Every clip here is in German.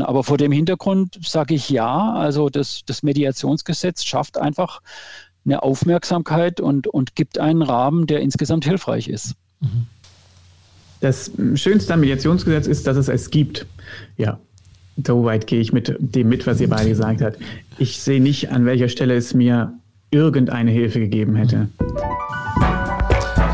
können. Aber vor dem Hintergrund sage ich ja, also das, das Mediationsgesetz schafft einfach eine Aufmerksamkeit und, und gibt einen Rahmen, der insgesamt hilfreich ist. Mhm. Das Schönste am Mediationsgesetz ist, dass es es gibt. Ja, soweit gehe ich mit dem mit, was ihr beide gesagt habt. Ich sehe nicht, an welcher Stelle es mir irgendeine Hilfe gegeben hätte.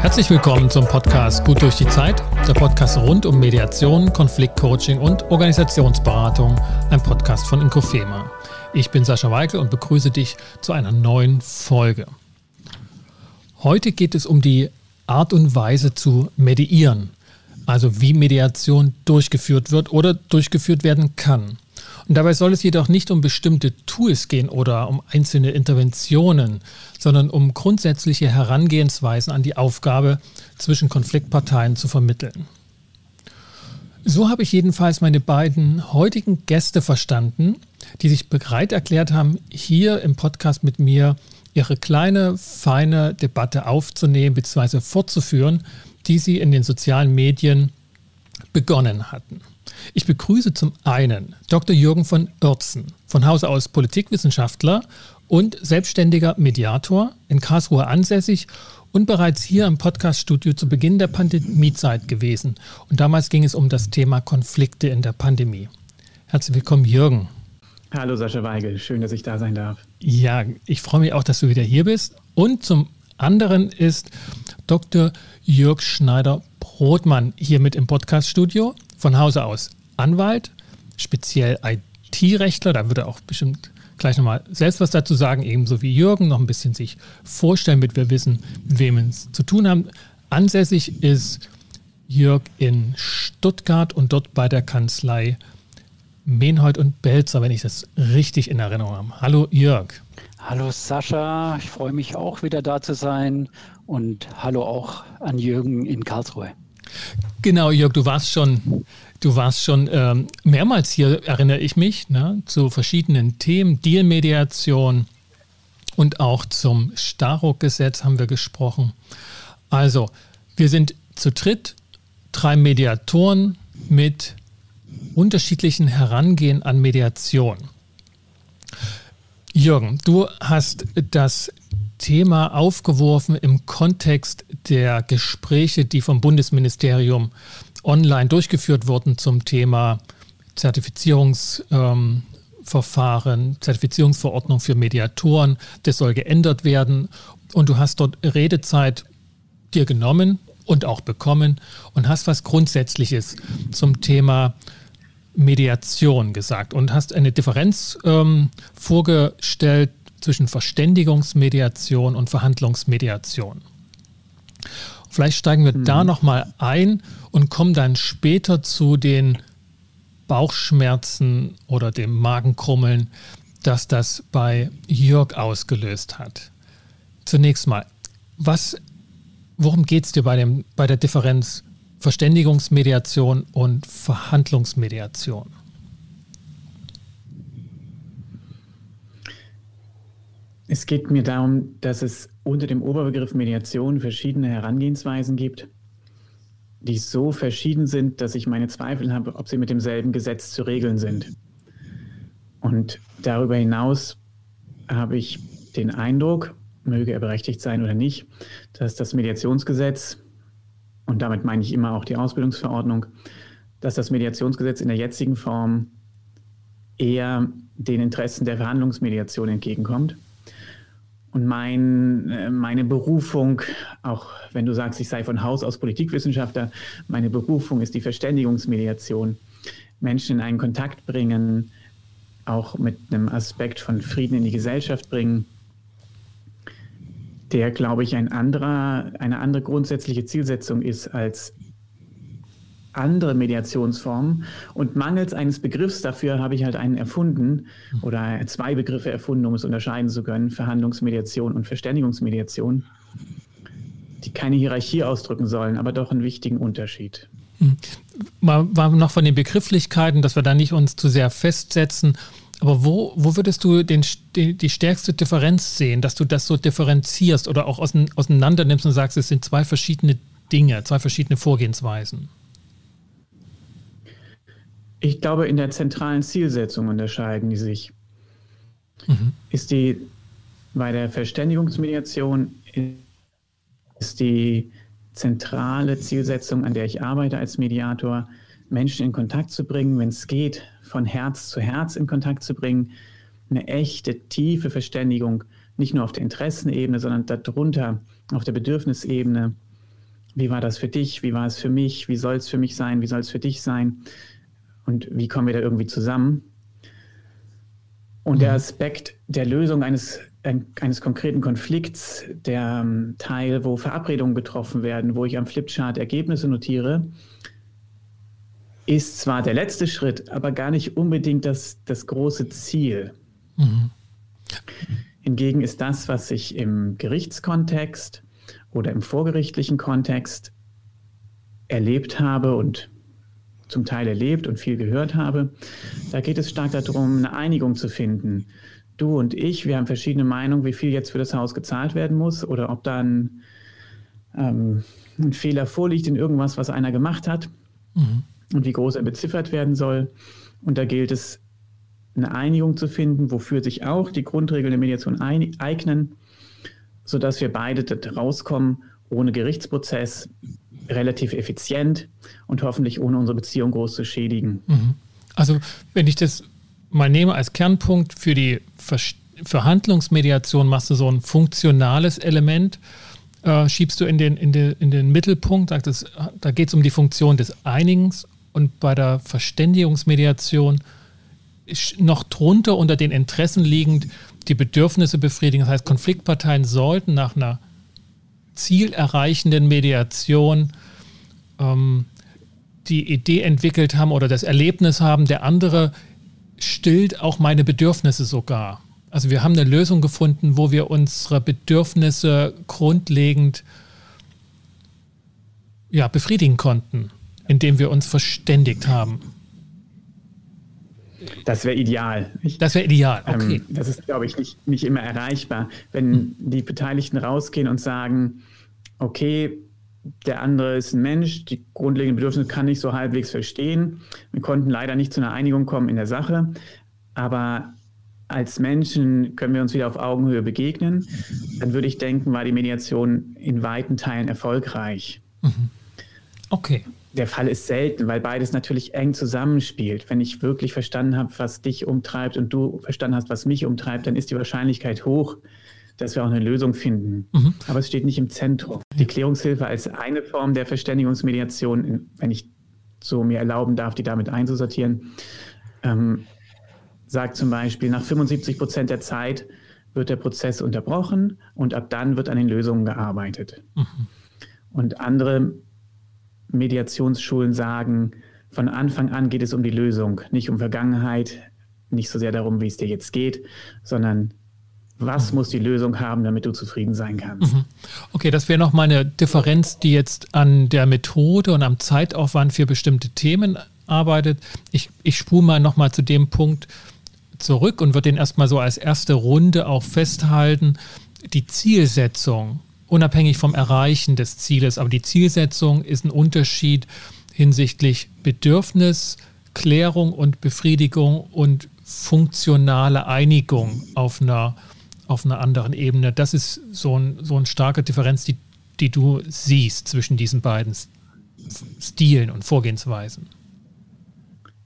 Herzlich willkommen zum Podcast Gut durch die Zeit, der Podcast rund um Mediation, Konfliktcoaching und Organisationsberatung, ein Podcast von Inkofema. Ich bin Sascha Weigel und begrüße dich zu einer neuen Folge. Heute geht es um die Art und Weise zu mediieren, also wie Mediation durchgeführt wird oder durchgeführt werden kann. Und dabei soll es jedoch nicht um bestimmte Tools gehen oder um einzelne Interventionen, sondern um grundsätzliche Herangehensweisen an die Aufgabe, zwischen Konfliktparteien zu vermitteln. So habe ich jedenfalls meine beiden heutigen Gäste verstanden, die sich bereit erklärt haben, hier im Podcast mit mir ihre kleine, feine Debatte aufzunehmen bzw. fortzuführen, die sie in den sozialen Medien begonnen hatten. Ich begrüße zum einen Dr. Jürgen von Oertzen, von Hause aus Politikwissenschaftler und selbstständiger Mediator in Karlsruhe ansässig und bereits hier im Podcaststudio zu Beginn der Pandemiezeit gewesen. Und damals ging es um das Thema Konflikte in der Pandemie. Herzlich willkommen, Jürgen. Hallo Sascha Weigel, schön, dass ich da sein darf. Ja, ich freue mich auch, dass du wieder hier bist. Und zum anderen ist Dr. Jörg Schneider-Brotmann hier mit im Podcaststudio von Hause aus Anwalt, speziell IT-Rechtler, da würde er auch bestimmt gleich nochmal selbst was dazu sagen, ebenso wie Jürgen, noch ein bisschen sich vorstellen, damit wir wissen, mit wem wir es zu tun haben. Ansässig ist Jörg in Stuttgart und dort bei der Kanzlei Menhold und Belzer, wenn ich das richtig in Erinnerung habe. Hallo Jörg. Hallo Sascha, ich freue mich auch wieder da zu sein und hallo auch an Jürgen in Karlsruhe. Genau, Jörg, du warst schon, du warst schon ähm, mehrmals hier, erinnere ich mich, ne, zu verschiedenen Themen, Dealmediation und auch zum Staruk-Gesetz haben wir gesprochen. Also, wir sind zu dritt, drei Mediatoren mit unterschiedlichen Herangehen an Mediation. Jürgen, du hast das Thema aufgeworfen im Kontext der Gespräche, die vom Bundesministerium online durchgeführt wurden zum Thema Zertifizierungsverfahren, ähm, Zertifizierungsverordnung für Mediatoren. Das soll geändert werden. Und du hast dort Redezeit dir genommen und auch bekommen und hast was Grundsätzliches zum Thema Mediation gesagt und hast eine Differenz ähm, vorgestellt zwischen Verständigungsmediation und Verhandlungsmediation. Vielleicht steigen wir mhm. da nochmal ein und kommen dann später zu den Bauchschmerzen oder dem Magenkrummeln, das das bei Jörg ausgelöst hat. Zunächst mal, was, worum geht es dir bei, dem, bei der Differenz Verständigungsmediation und Verhandlungsmediation? Es geht mir darum, dass es unter dem Oberbegriff Mediation verschiedene Herangehensweisen gibt, die so verschieden sind, dass ich meine Zweifel habe, ob sie mit demselben Gesetz zu regeln sind. Und darüber hinaus habe ich den Eindruck, möge er berechtigt sein oder nicht, dass das Mediationsgesetz, und damit meine ich immer auch die Ausbildungsverordnung, dass das Mediationsgesetz in der jetzigen Form eher den Interessen der Verhandlungsmediation entgegenkommt und mein, äh, meine Berufung, auch wenn du sagst, ich sei von Haus aus Politikwissenschaftler, meine Berufung ist die Verständigungsmediation. Menschen in einen Kontakt bringen, auch mit einem Aspekt von Frieden in die Gesellschaft bringen, der, glaube ich, ein anderer, eine andere grundsätzliche Zielsetzung ist als andere Mediationsformen. Und mangels eines Begriffs dafür habe ich halt einen erfunden oder zwei Begriffe erfunden, um es unterscheiden zu können, Verhandlungsmediation und Verständigungsmediation, die keine Hierarchie ausdrücken sollen, aber doch einen wichtigen Unterschied. Hm. Mal, noch von den Begrifflichkeiten, dass wir da nicht uns zu sehr festsetzen. Aber wo, wo würdest du den, die, stärkste Differenz sehen, dass du das so differenzierst oder auch auseinander nimmst und sagst, es sind zwei verschiedene Dinge, zwei verschiedene Vorgehensweisen? Ich glaube, in der zentralen Zielsetzung unterscheiden die sich. Mhm. Ist die bei der Verständigungsmediation ist die zentrale Zielsetzung, an der ich arbeite als Mediator, Menschen in Kontakt zu bringen, wenn es geht, von Herz zu Herz in Kontakt zu bringen, eine echte, tiefe Verständigung, nicht nur auf der Interessenebene, sondern darunter auf der Bedürfnisebene. Wie war das für dich? Wie war es für mich? Wie soll es für mich sein? Wie soll es für dich sein? Und wie kommen wir da irgendwie zusammen? Und der mhm. Aspekt der Lösung eines, eines konkreten Konflikts, der ähm, Teil, wo Verabredungen getroffen werden, wo ich am Flipchart Ergebnisse notiere, ist zwar der letzte Schritt, aber gar nicht unbedingt das, das große Ziel. Mhm. Hingegen ist das, was ich im Gerichtskontext oder im vorgerichtlichen Kontext erlebt habe und zum Teil erlebt und viel gehört habe, da geht es stark darum, eine Einigung zu finden. Du und ich, wir haben verschiedene Meinungen, wie viel jetzt für das Haus gezahlt werden muss oder ob da ein, ähm, ein Fehler vorliegt in irgendwas, was einer gemacht hat. Mhm und wie groß er beziffert werden soll. Und da gilt es, eine Einigung zu finden, wofür sich auch die Grundregeln der Mediation eignen, sodass wir beide rauskommen ohne Gerichtsprozess, relativ effizient und hoffentlich ohne unsere Beziehung groß zu schädigen. Mhm. Also wenn ich das mal nehme als Kernpunkt für die Verhandlungsmediation, machst du so ein funktionales Element, äh, schiebst du in den, in, den, in den Mittelpunkt, sagst es, da geht es um die Funktion des Einigens und bei der Verständigungsmediation noch drunter unter den Interessen liegend die Bedürfnisse befriedigen. Das heißt, Konfliktparteien sollten nach einer zielerreichenden Mediation ähm, die Idee entwickelt haben oder das Erlebnis haben, der andere stillt auch meine Bedürfnisse sogar. Also wir haben eine Lösung gefunden, wo wir unsere Bedürfnisse grundlegend ja, befriedigen konnten in dem wir uns verständigt haben. Das wäre ideal. Ich, das wäre ideal, ähm, okay. Ähm, das ist, glaube ich, nicht, nicht immer erreichbar. Wenn hm. die Beteiligten rausgehen und sagen, okay, der andere ist ein Mensch, die grundlegenden Bedürfnisse kann ich so halbwegs verstehen. Wir konnten leider nicht zu einer Einigung kommen in der Sache, aber als Menschen können wir uns wieder auf Augenhöhe begegnen. Dann würde ich denken, war die Mediation in weiten Teilen erfolgreich. Mhm. Okay der Fall ist selten, weil beides natürlich eng zusammenspielt. Wenn ich wirklich verstanden habe, was dich umtreibt und du verstanden hast, was mich umtreibt, dann ist die Wahrscheinlichkeit hoch, dass wir auch eine Lösung finden. Mhm. Aber es steht nicht im Zentrum. Die Klärungshilfe als eine Form der Verständigungsmediation, wenn ich so mir erlauben darf, die damit einzusortieren, ähm, sagt zum Beispiel, nach 75 Prozent der Zeit wird der Prozess unterbrochen und ab dann wird an den Lösungen gearbeitet. Mhm. Und andere Mediationsschulen sagen, von Anfang an geht es um die Lösung, nicht um Vergangenheit, nicht so sehr darum, wie es dir jetzt geht, sondern was muss die Lösung haben, damit du zufrieden sein kannst. Mhm. Okay, das wäre nochmal eine Differenz, die jetzt an der Methode und am Zeitaufwand für bestimmte Themen arbeitet. Ich, ich spule mal nochmal zu dem Punkt zurück und würde den erstmal so als erste Runde auch festhalten. Die Zielsetzung unabhängig vom Erreichen des Zieles. Aber die Zielsetzung ist ein Unterschied hinsichtlich Bedürfnis, Klärung und Befriedigung und funktionale Einigung auf einer, auf einer anderen Ebene. Das ist so, ein, so eine starke Differenz, die, die du siehst zwischen diesen beiden Stilen und Vorgehensweisen.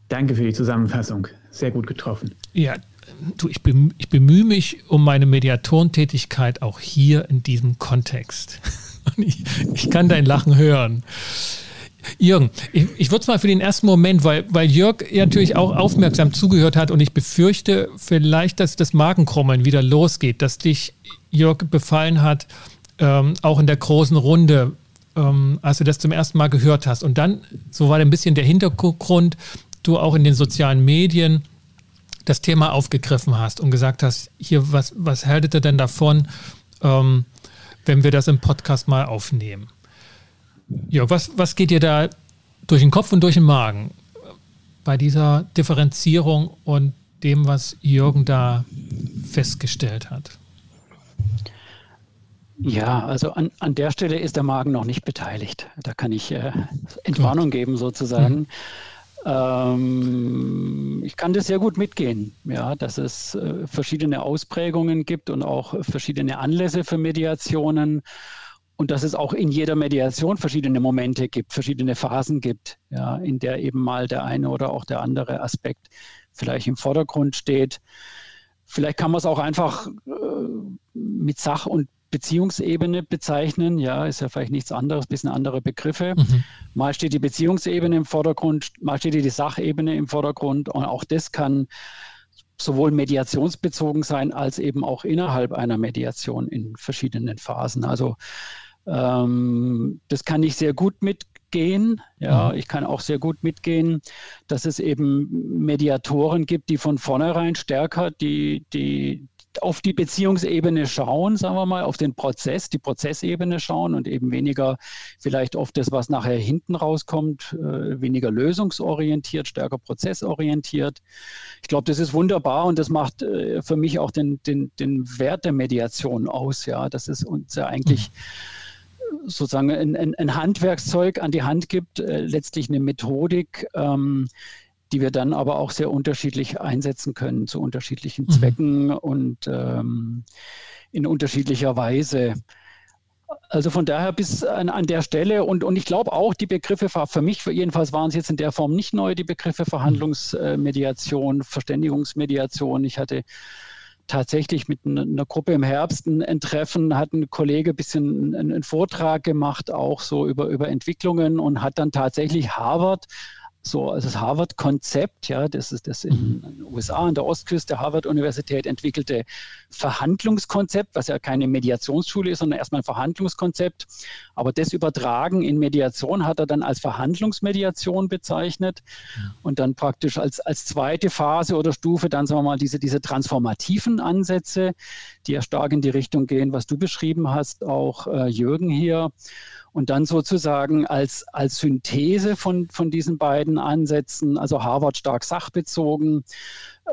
Danke für die Zusammenfassung. Sehr gut getroffen. Ja, du, ich, bemühe, ich bemühe mich um meine Mediatorentätigkeit auch hier in diesem Kontext. Ich, ich, kann dein Lachen hören. Jürgen, ich, ich würde es mal für den ersten Moment, weil, weil Jörg natürlich auch aufmerksam zugehört hat und ich befürchte vielleicht, dass das Magenkrummeln wieder losgeht, dass dich Jörg befallen hat, ähm, auch in der großen Runde, ähm, als du das zum ersten Mal gehört hast. Und dann, so war ein bisschen der Hintergrund, du auch in den sozialen Medien das Thema aufgegriffen hast und gesagt hast, hier, was, was haltet ihr denn davon, ähm, wenn wir das im Podcast mal aufnehmen? Ja, was, was geht dir da durch den Kopf und durch den Magen bei dieser Differenzierung und dem, was Jürgen da festgestellt hat? Ja, also an, an der Stelle ist der Magen noch nicht beteiligt. Da kann ich äh, Entwarnung geben sozusagen. Mhm. Ähm, ich kann das sehr gut mitgehen, ja, dass es äh, verschiedene Ausprägungen gibt und auch verschiedene Anlässe für Mediationen und dass es auch in jeder Mediation verschiedene Momente gibt, verschiedene Phasen gibt, ja, in der eben mal der eine oder auch der andere Aspekt vielleicht im Vordergrund steht. Vielleicht kann man es auch einfach äh, mit Sach- und Beziehungsebene bezeichnen. Ja, ist ja vielleicht nichts anderes, bisschen andere Begriffe. Mhm. Mal steht die Beziehungsebene im Vordergrund, mal steht die Sachebene im Vordergrund. Und auch das kann sowohl mediationsbezogen sein, als eben auch innerhalb einer Mediation in verschiedenen Phasen. Also ähm, das kann ich sehr gut mitgehen. Ja, mhm. ich kann auch sehr gut mitgehen, dass es eben Mediatoren gibt, die von vornherein stärker die, die, auf die Beziehungsebene schauen, sagen wir mal, auf den Prozess, die Prozessebene schauen und eben weniger vielleicht auf das, was nachher hinten rauskommt, äh, weniger lösungsorientiert, stärker prozessorientiert. Ich glaube, das ist wunderbar und das macht äh, für mich auch den, den, den Wert der Mediation aus, ja, dass es uns ja eigentlich sozusagen ein, ein, ein, Handwerkszeug an die Hand gibt, äh, letztlich eine Methodik, ähm, die wir dann aber auch sehr unterschiedlich einsetzen können zu unterschiedlichen mhm. Zwecken und ähm, in unterschiedlicher Weise. Also von daher bis an, an der Stelle und, und ich glaube auch, die Begriffe, für mich jedenfalls waren es jetzt in der Form nicht neu, die Begriffe Verhandlungsmediation, Verständigungsmediation. Ich hatte tatsächlich mit einer Gruppe im Herbst ein, Treffen, hat ein Kollege ein bisschen einen, einen Vortrag gemacht, auch so über, über Entwicklungen und hat dann tatsächlich Harvard so also das Harvard-Konzept, ja, das ist das in mhm. den USA an der Ostküste Harvard-Universität entwickelte Verhandlungskonzept, was ja keine Mediationsschule ist, sondern erstmal ein Verhandlungskonzept. Aber das Übertragen in Mediation hat er dann als Verhandlungsmediation bezeichnet ja. und dann praktisch als, als zweite Phase oder Stufe dann, sagen wir mal, diese, diese transformativen Ansätze, die ja stark in die Richtung gehen, was du beschrieben hast, auch äh, Jürgen hier und dann sozusagen als, als Synthese von, von diesen beiden Ansätzen, also Harvard stark sachbezogen,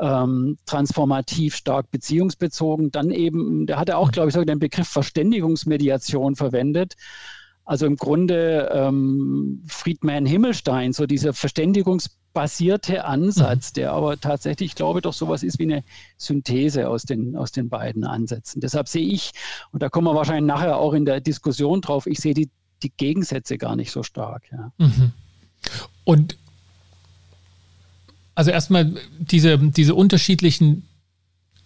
ähm, transformativ stark beziehungsbezogen, dann eben, der hatte auch, glaube ich, so den Begriff Verständigungsmediation verwendet. Also im Grunde ähm, Friedman Himmelstein, so dieser verständigungsbasierte Ansatz, mhm. der aber tatsächlich, ich glaube, doch sowas ist wie eine Synthese aus den, aus den beiden Ansätzen. Deshalb sehe ich, und da kommen wir wahrscheinlich nachher auch in der Diskussion drauf, ich sehe die die Gegensätze gar nicht so stark. Ja. Mhm. Und also erstmal diese, diese unterschiedlichen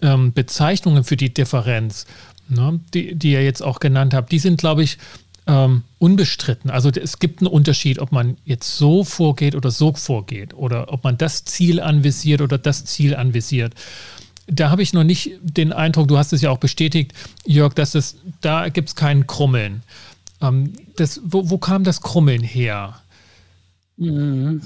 ähm, Bezeichnungen für die Differenz, ne, die, die ihr jetzt auch genannt habt, die sind, glaube ich, ähm, unbestritten. Also es gibt einen Unterschied, ob man jetzt so vorgeht oder so vorgeht oder ob man das Ziel anvisiert oder das Ziel anvisiert. Da habe ich noch nicht den Eindruck, du hast es ja auch bestätigt, Jörg, dass es, da gibt es keinen Krummeln. Ähm, das, wo, wo kam das Krummeln her? Mhm.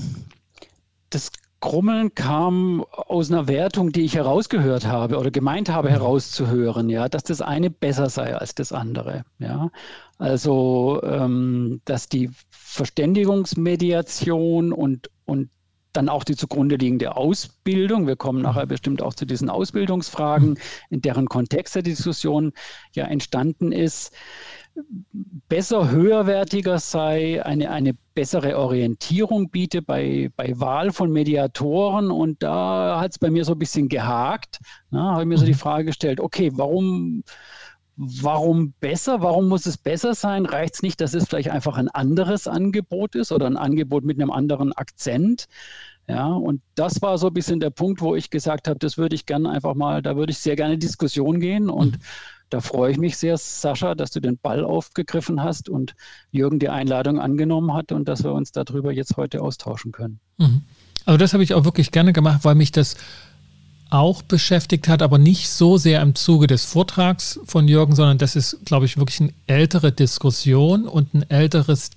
Das Krummeln kam aus einer Wertung, die ich herausgehört habe oder gemeint habe mhm. herauszuhören, ja, dass das eine besser sei als das andere. Ja. Also, ähm, dass die Verständigungsmediation und, und dann auch die zugrunde liegende Ausbildung, wir kommen nachher mhm. bestimmt auch zu diesen Ausbildungsfragen, in deren Kontext der Diskussion ja entstanden ist, besser, höherwertiger sei, eine, eine bessere Orientierung biete bei, bei Wahl von Mediatoren. Und da hat es bei mir so ein bisschen gehakt. Na, habe ich mir so die mhm. Frage gestellt, okay, warum, warum besser? Warum muss es besser sein? Reicht es nicht, dass es vielleicht einfach ein anderes Angebot ist oder ein Angebot mit einem anderen Akzent? Ja, und das war so ein bisschen der Punkt, wo ich gesagt habe, das würde ich gerne einfach mal, da würde ich sehr gerne Diskussion gehen und mhm. Da freue ich mich sehr, Sascha, dass du den Ball aufgegriffen hast und Jürgen die Einladung angenommen hat und dass wir uns darüber jetzt heute austauschen können. Mhm. Also das habe ich auch wirklich gerne gemacht, weil mich das auch beschäftigt hat, aber nicht so sehr im Zuge des Vortrags von Jürgen, sondern das ist, glaube ich, wirklich eine ältere Diskussion und ein älteres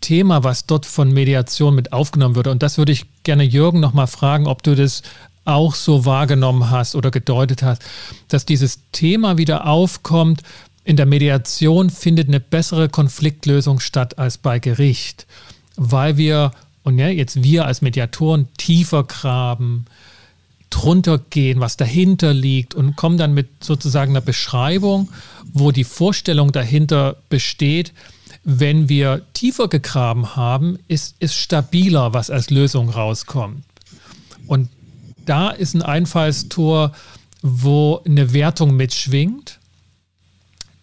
Thema, was dort von Mediation mit aufgenommen würde. Und das würde ich gerne Jürgen nochmal fragen, ob du das auch so wahrgenommen hast oder gedeutet hast, dass dieses Thema wieder aufkommt, in der Mediation findet eine bessere Konfliktlösung statt als bei Gericht, weil wir, und ja, jetzt wir als Mediatoren tiefer graben, drunter gehen, was dahinter liegt und kommen dann mit sozusagen einer Beschreibung, wo die Vorstellung dahinter besteht, wenn wir tiefer gegraben haben, ist es stabiler, was als Lösung rauskommt. Und da ist ein Einfallstor, wo eine Wertung mitschwingt,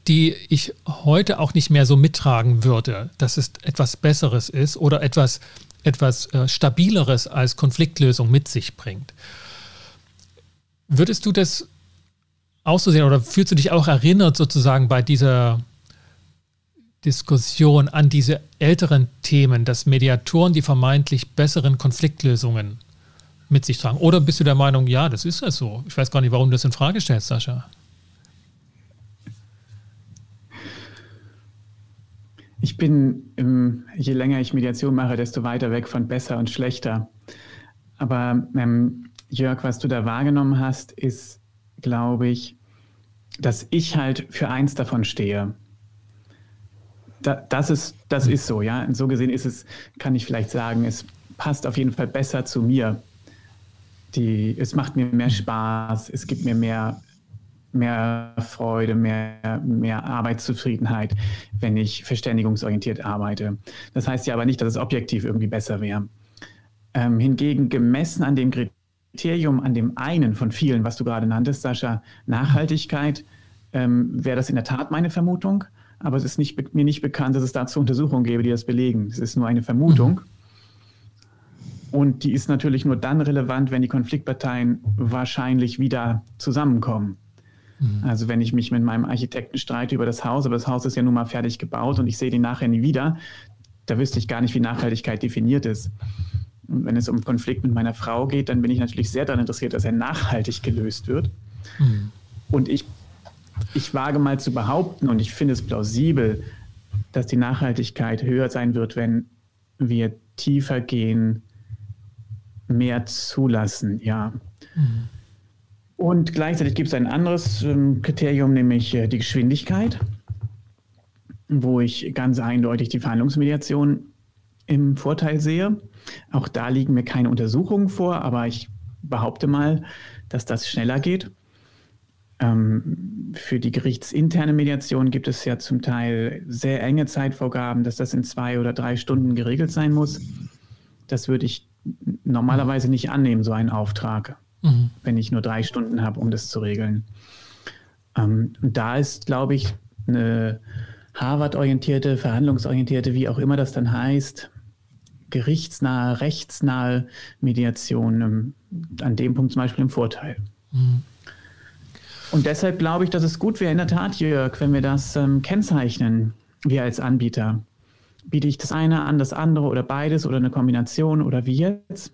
die ich heute auch nicht mehr so mittragen würde, dass es etwas Besseres ist oder etwas, etwas äh, Stabileres als Konfliktlösung mit sich bringt. Würdest du das auch so sehen oder fühlst du dich auch erinnert sozusagen bei dieser Diskussion an diese älteren Themen, dass Mediatoren die vermeintlich besseren Konfliktlösungen mit sich tragen? Oder bist du der Meinung, ja, das ist ja so? Ich weiß gar nicht, warum du das in Frage stellst, Sascha. Ich bin, je länger ich Mediation mache, desto weiter weg von besser und schlechter. Aber ähm, Jörg, was du da wahrgenommen hast, ist, glaube ich, dass ich halt für eins davon stehe. Da, das, ist, das ist so, ja. Und so gesehen ist es, kann ich vielleicht sagen, es passt auf jeden Fall besser zu mir. Die, es macht mir mehr Spaß, es gibt mir mehr, mehr Freude, mehr, mehr Arbeitszufriedenheit, wenn ich verständigungsorientiert arbeite. Das heißt ja aber nicht, dass es objektiv irgendwie besser wäre. Ähm, hingegen gemessen an dem Kriterium, Kriterium an dem einen von vielen, was du gerade nanntest, Sascha, Nachhaltigkeit, ähm, wäre das in der Tat meine Vermutung. Aber es ist nicht, mir nicht bekannt, dass es dazu Untersuchungen gäbe, die das belegen. Es ist nur eine Vermutung. Mhm. Und die ist natürlich nur dann relevant, wenn die Konfliktparteien wahrscheinlich wieder zusammenkommen. Mhm. Also wenn ich mich mit meinem Architekten streite über das Haus, aber das Haus ist ja nun mal fertig gebaut und ich sehe den nachher nie wieder, da wüsste ich gar nicht, wie Nachhaltigkeit definiert ist. Und wenn es um Konflikt mit meiner Frau geht, dann bin ich natürlich sehr daran interessiert, dass er nachhaltig gelöst wird. Mhm. Und ich, ich wage mal zu behaupten, und ich finde es plausibel, dass die Nachhaltigkeit höher sein wird, wenn wir tiefer gehen, mehr zulassen, ja. Mhm. Und gleichzeitig gibt es ein anderes ähm, Kriterium, nämlich äh, die Geschwindigkeit, wo ich ganz eindeutig die Verhandlungsmediation im Vorteil sehe. Auch da liegen mir keine Untersuchungen vor, aber ich behaupte mal, dass das schneller geht. Ähm, für die gerichtsinterne Mediation gibt es ja zum Teil sehr enge Zeitvorgaben, dass das in zwei oder drei Stunden geregelt sein muss. Das würde ich normalerweise nicht annehmen, so einen Auftrag, mhm. wenn ich nur drei Stunden habe, um das zu regeln. Ähm, und da ist, glaube ich, eine Harvard-orientierte, verhandlungsorientierte, wie auch immer das dann heißt, gerichtsnahe, rechtsnahe Mediation ähm, an dem Punkt zum Beispiel im Vorteil. Mhm. Und deshalb glaube ich, dass es gut wäre, in der Tat, Jörg, wenn wir das ähm, kennzeichnen, wir als Anbieter. Biete ich das eine an, das andere oder beides oder eine Kombination oder wie jetzt?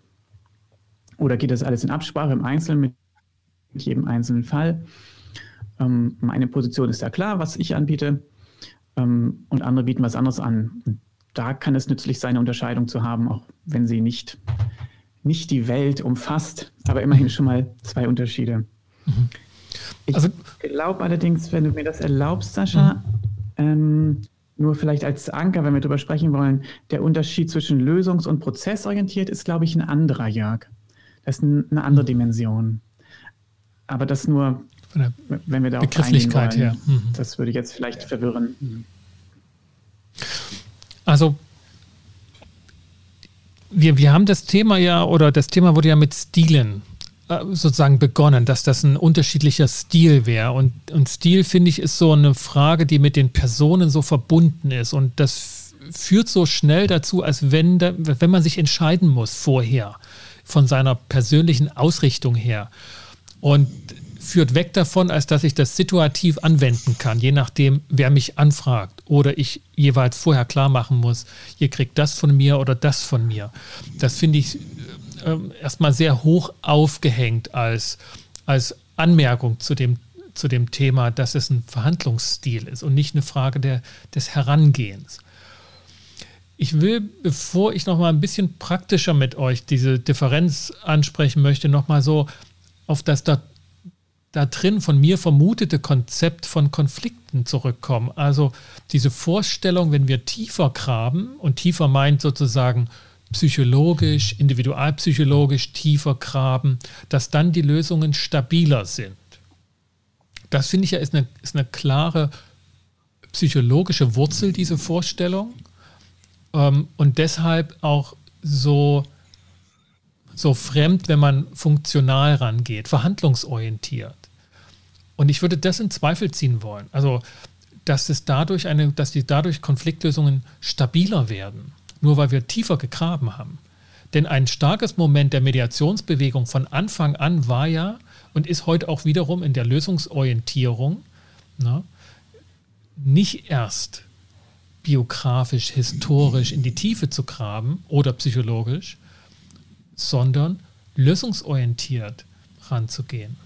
Oder geht das alles in Absprache im Einzelnen mit jedem einzelnen Fall? Ähm, meine Position ist ja klar, was ich anbiete, ähm, und andere bieten was anderes an da kann es nützlich sein, eine Unterscheidung zu haben, auch wenn sie nicht, nicht die Welt umfasst, aber immerhin schon mal zwei Unterschiede. Mhm. Also, ich glaube allerdings, wenn du mir das erlaubst, Sascha, mhm. ähm, nur vielleicht als Anker, wenn wir darüber sprechen wollen, der Unterschied zwischen lösungs- und prozessorientiert ist, glaube ich, ein anderer, Jörg. Das ist eine andere mhm. Dimension. Aber das nur, wenn wir da Begrifflichkeit her. Mhm. Das würde jetzt vielleicht verwirren. Also wir, wir haben das Thema ja, oder das Thema wurde ja mit Stilen äh, sozusagen begonnen, dass das ein unterschiedlicher Stil wäre. Und, und Stil, finde ich, ist so eine Frage, die mit den Personen so verbunden ist. Und das führt so schnell dazu, als wenn, da, wenn man sich entscheiden muss vorher, von seiner persönlichen Ausrichtung her. Und führt weg davon, als dass ich das situativ anwenden kann, je nachdem, wer mich anfragt oder ich jeweils vorher klar machen muss, ihr kriegt das von mir oder das von mir. Das finde ich äh, erstmal sehr hoch aufgehängt als, als Anmerkung zu dem, zu dem Thema, dass es ein Verhandlungsstil ist und nicht eine Frage der, des Herangehens. Ich will, bevor ich noch mal ein bisschen praktischer mit euch diese Differenz ansprechen möchte, noch mal so auf das da drin von mir vermutete Konzept von Konflikten zurückkommen. Also diese Vorstellung, wenn wir tiefer graben und tiefer meint sozusagen psychologisch, individualpsychologisch tiefer graben, dass dann die Lösungen stabiler sind. Das finde ich ja ist eine, ist eine klare psychologische Wurzel, diese Vorstellung, ähm, und deshalb auch so, so fremd, wenn man funktional rangeht, verhandlungsorientiert. Und ich würde das in Zweifel ziehen wollen. Also, dass es dadurch eine, dass die dadurch Konfliktlösungen stabiler werden, nur weil wir tiefer gegraben haben. Denn ein starkes Moment der Mediationsbewegung von Anfang an war ja und ist heute auch wiederum in der Lösungsorientierung ne, nicht erst biografisch, historisch in die Tiefe zu graben oder psychologisch, sondern lösungsorientiert ranzugehen.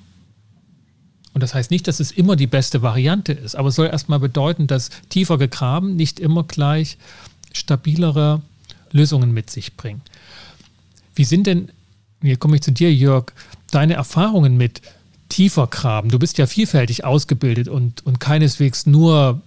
Und das heißt nicht, dass es immer die beste Variante ist, aber es soll erstmal bedeuten, dass tiefer gegraben nicht immer gleich stabilere Lösungen mit sich bringt. Wie sind denn, hier komme ich zu dir, Jörg, deine Erfahrungen mit tiefer graben? Du bist ja vielfältig ausgebildet und, und keineswegs nur,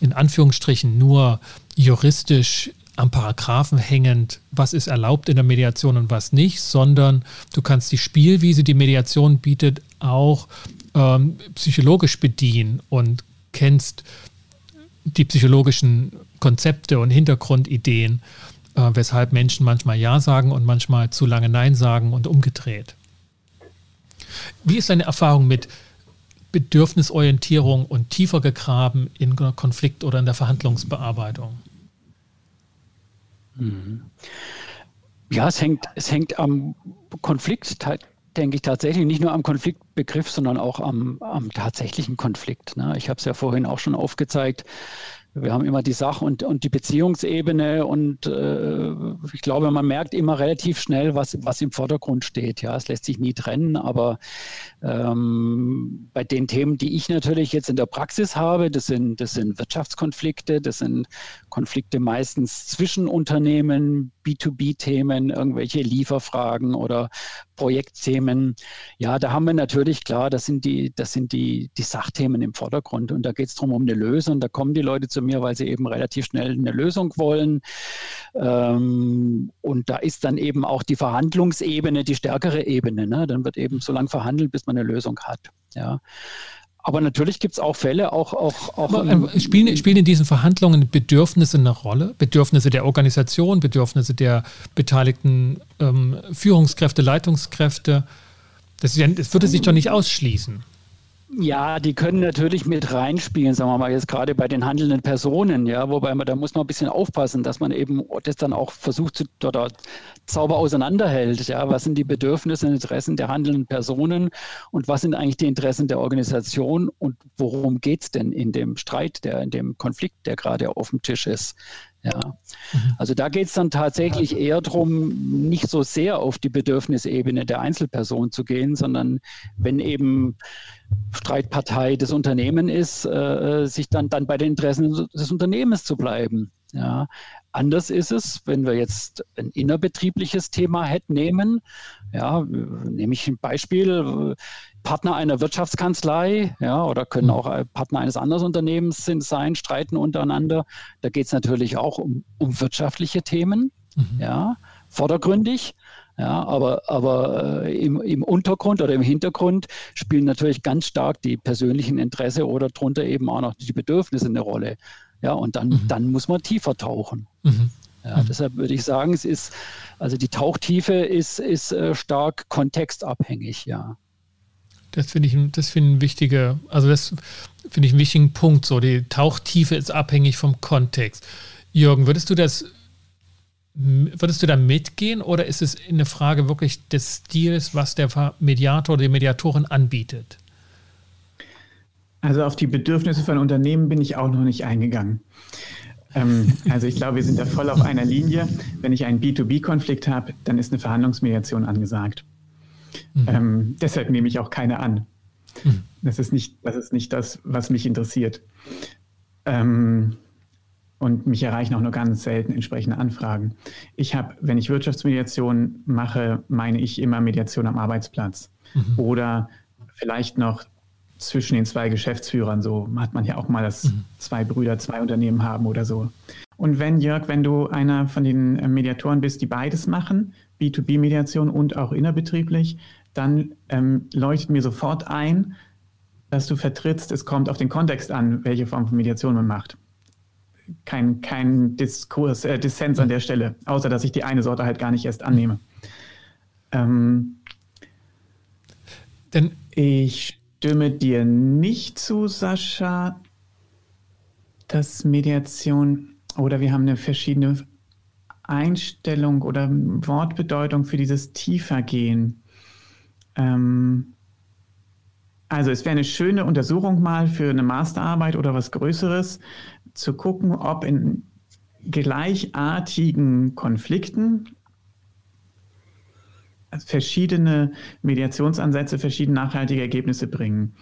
in Anführungsstrichen, nur juristisch am Paragraphen hängend, was ist erlaubt in der Mediation und was nicht, sondern du kannst die Spielwiese, die Mediation bietet, auch ähm, psychologisch bedienen und kennst die psychologischen Konzepte und Hintergrundideen, äh, weshalb Menschen manchmal Ja sagen und manchmal zu lange Nein sagen und umgedreht. Wie ist deine Erfahrung mit Bedürfnisorientierung und tiefer gegraben in Konflikt oder in der Verhandlungsbearbeitung? Mhm. Ja, es hängt, es hängt am Konflikt, denke ich, tatsächlich nicht nur am Konfliktbegriff, sondern auch am, am tatsächlichen Konflikt. Ne? Ich habe es ja vorhin auch schon aufgezeigt. Wir haben immer die Sach- und, und die Beziehungsebene und äh, ich glaube, man merkt immer relativ schnell, was, was im Vordergrund steht. Ja, es lässt sich nie trennen, aber ähm, bei den Themen, die ich natürlich jetzt in der Praxis habe, das sind, das sind Wirtschaftskonflikte, das sind Konflikte meistens zwischen Unternehmen, B2B-Themen, irgendwelche Lieferfragen oder Projektthemen. Ja, da haben wir natürlich, klar, das sind die, das sind die, die Sachthemen im Vordergrund und da geht es darum, um eine Lösung. Da kommen die Leute zu mir, weil sie eben relativ schnell eine Lösung wollen. Ähm, und da ist dann eben auch die Verhandlungsebene die stärkere Ebene. Ne? Dann wird eben so lange verhandelt, bis man eine Lösung hat. Ja. Aber natürlich gibt es auch Fälle, auch. auch, auch Aber, äh, spielen, spielen in diesen Verhandlungen Bedürfnisse eine Rolle? Bedürfnisse der Organisation, Bedürfnisse der beteiligten ähm, Führungskräfte, Leitungskräfte? Das, ja, das würde sich doch nicht ausschließen. Ja, die können natürlich mit reinspielen, sagen wir mal, jetzt gerade bei den handelnden Personen, ja, wobei man, da muss man ein bisschen aufpassen, dass man eben das dann auch versucht zu, oder sauber auseinanderhält, ja, was sind die Bedürfnisse und Interessen der handelnden Personen und was sind eigentlich die Interessen der Organisation und worum geht es denn in dem Streit, der, in dem Konflikt, der gerade auf dem Tisch ist. Ja. Mhm. Also da geht es dann tatsächlich eher darum, nicht so sehr auf die Bedürfnisebene der Einzelperson zu gehen, sondern wenn eben Streitpartei des Unternehmens ist, äh, sich dann, dann bei den Interessen des Unternehmens zu bleiben. Ja. Anders ist es, wenn wir jetzt ein innerbetriebliches Thema hätten, nehmen. Ja, nehme ich ein Beispiel. Partner einer Wirtschaftskanzlei, ja, oder können mhm. auch Partner eines anderen Unternehmens sind, sein, streiten untereinander. Da geht es natürlich auch um, um wirtschaftliche Themen, mhm. ja, vordergründig. Ja, aber aber äh, im, im Untergrund oder im Hintergrund spielen natürlich ganz stark die persönlichen Interesse oder darunter eben auch noch die Bedürfnisse eine Rolle. Ja, und dann, mhm. dann muss man tiefer tauchen. Mhm. Ja, mhm. deshalb würde ich sagen, es ist, also die Tauchtiefe ist, ist äh, stark kontextabhängig, ja. Das finde ich, das finde ein wichtiger, also das finde ich einen wichtigen Punkt. So, die Tauchtiefe ist abhängig vom Kontext. Jürgen, würdest du das, würdest du da mitgehen oder ist es eine Frage wirklich des Stils, was der Mediator oder die Mediatorin anbietet? Also auf die Bedürfnisse von Unternehmen bin ich auch noch nicht eingegangen. Ähm, also ich glaube, wir sind da voll auf einer Linie. Wenn ich einen B2B-Konflikt habe, dann ist eine Verhandlungsmediation angesagt. Mhm. Ähm, deshalb nehme ich auch keine an. Mhm. Das, ist nicht, das ist nicht das, was mich interessiert. Ähm, und mich erreichen auch nur ganz selten entsprechende Anfragen. Ich habe, wenn ich Wirtschaftsmediation mache, meine ich immer Mediation am Arbeitsplatz. Mhm. Oder vielleicht noch zwischen den zwei Geschäftsführern. So hat man ja auch mal, dass mhm. zwei Brüder zwei Unternehmen haben oder so. Und wenn, Jörg, wenn du einer von den äh, Mediatoren bist, die beides machen, B2B-Mediation und auch innerbetrieblich, dann ähm, leuchtet mir sofort ein, das du vertrittst, es kommt auf den Kontext an, welche Form von Mediation man macht. Kein, kein Diskurs, äh, Dissens an der Stelle, außer dass ich die eine Sorte halt gar nicht erst annehme. Ähm, Denn ich stimme dir nicht zu, Sascha, dass Mediation oder wir haben eine verschiedene Einstellung oder Wortbedeutung für dieses Tiefergehen. Ähm, also es wäre eine schöne Untersuchung mal für eine Masterarbeit oder was Größeres, zu gucken, ob in gleichartigen Konflikten verschiedene Mediationsansätze verschiedene nachhaltige Ergebnisse bringen.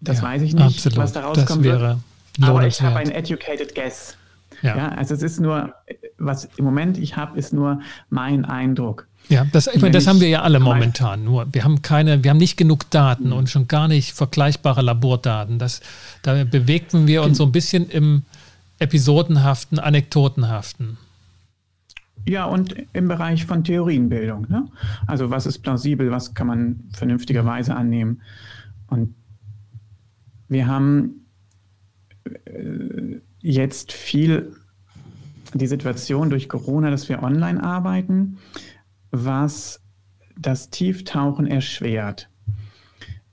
Das ja, weiß ich nicht, absolut. was daraus das kommt. Wäre aber ich habe ein educated guess. Ja. ja. also es ist nur, was im Moment ich habe, ist nur mein Eindruck. Ja, das, ich meine, das haben wir ja alle momentan. Nur wir haben keine, wir haben nicht genug Daten mhm. und schon gar nicht vergleichbare Labordaten. Das, da bewegten wir uns so ein bisschen im episodenhaften, anekdotenhaften. Ja, und im Bereich von Theorienbildung. Ne? Also was ist plausibel, was kann man vernünftigerweise annehmen. Und wir haben äh, jetzt viel die Situation durch Corona, dass wir online arbeiten, was das Tieftauchen erschwert.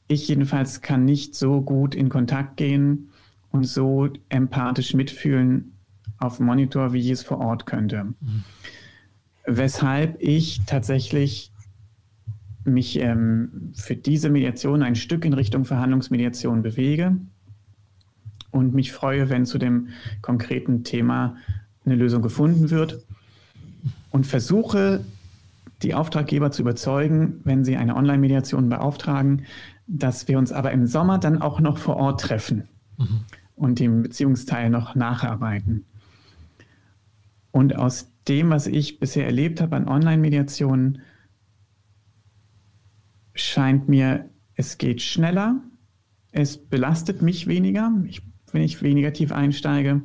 Ich jedenfalls kann nicht so gut in Kontakt gehen und so empathisch mitfühlen auf dem Monitor, wie ich es vor Ort könnte. Mhm. Weshalb ich tatsächlich mich ähm, für diese Mediation ein Stück in Richtung Verhandlungsmediation bewege und mich freue, wenn zu dem konkreten Thema eine Lösung gefunden wird und versuche, die Auftraggeber zu überzeugen, wenn sie eine Online-Mediation beauftragen, dass wir uns aber im Sommer dann auch noch vor Ort treffen mhm. und den Beziehungsteil noch nacharbeiten. Und aus dem, was ich bisher erlebt habe an Online-Mediationen, scheint mir, es geht schneller, es belastet mich weniger, ich, wenn ich weniger tief einsteige.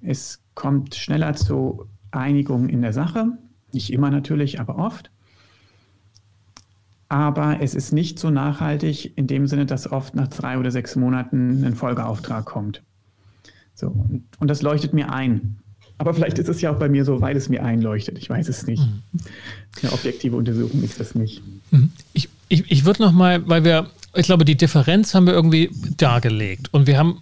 Es kommt schneller zu Einigung in der Sache. Nicht immer natürlich, aber oft. Aber es ist nicht so nachhaltig in dem Sinne, dass oft nach drei oder sechs Monaten ein Folgeauftrag kommt. So, und, und das leuchtet mir ein. Aber vielleicht ist es ja auch bei mir so, weil es mir einleuchtet. Ich weiß es nicht. Mhm. Eine objektive Untersuchung ist das nicht. Mhm. Ich, ich, ich würde noch mal, weil wir, ich glaube, die Differenz haben wir irgendwie dargelegt. Und wir haben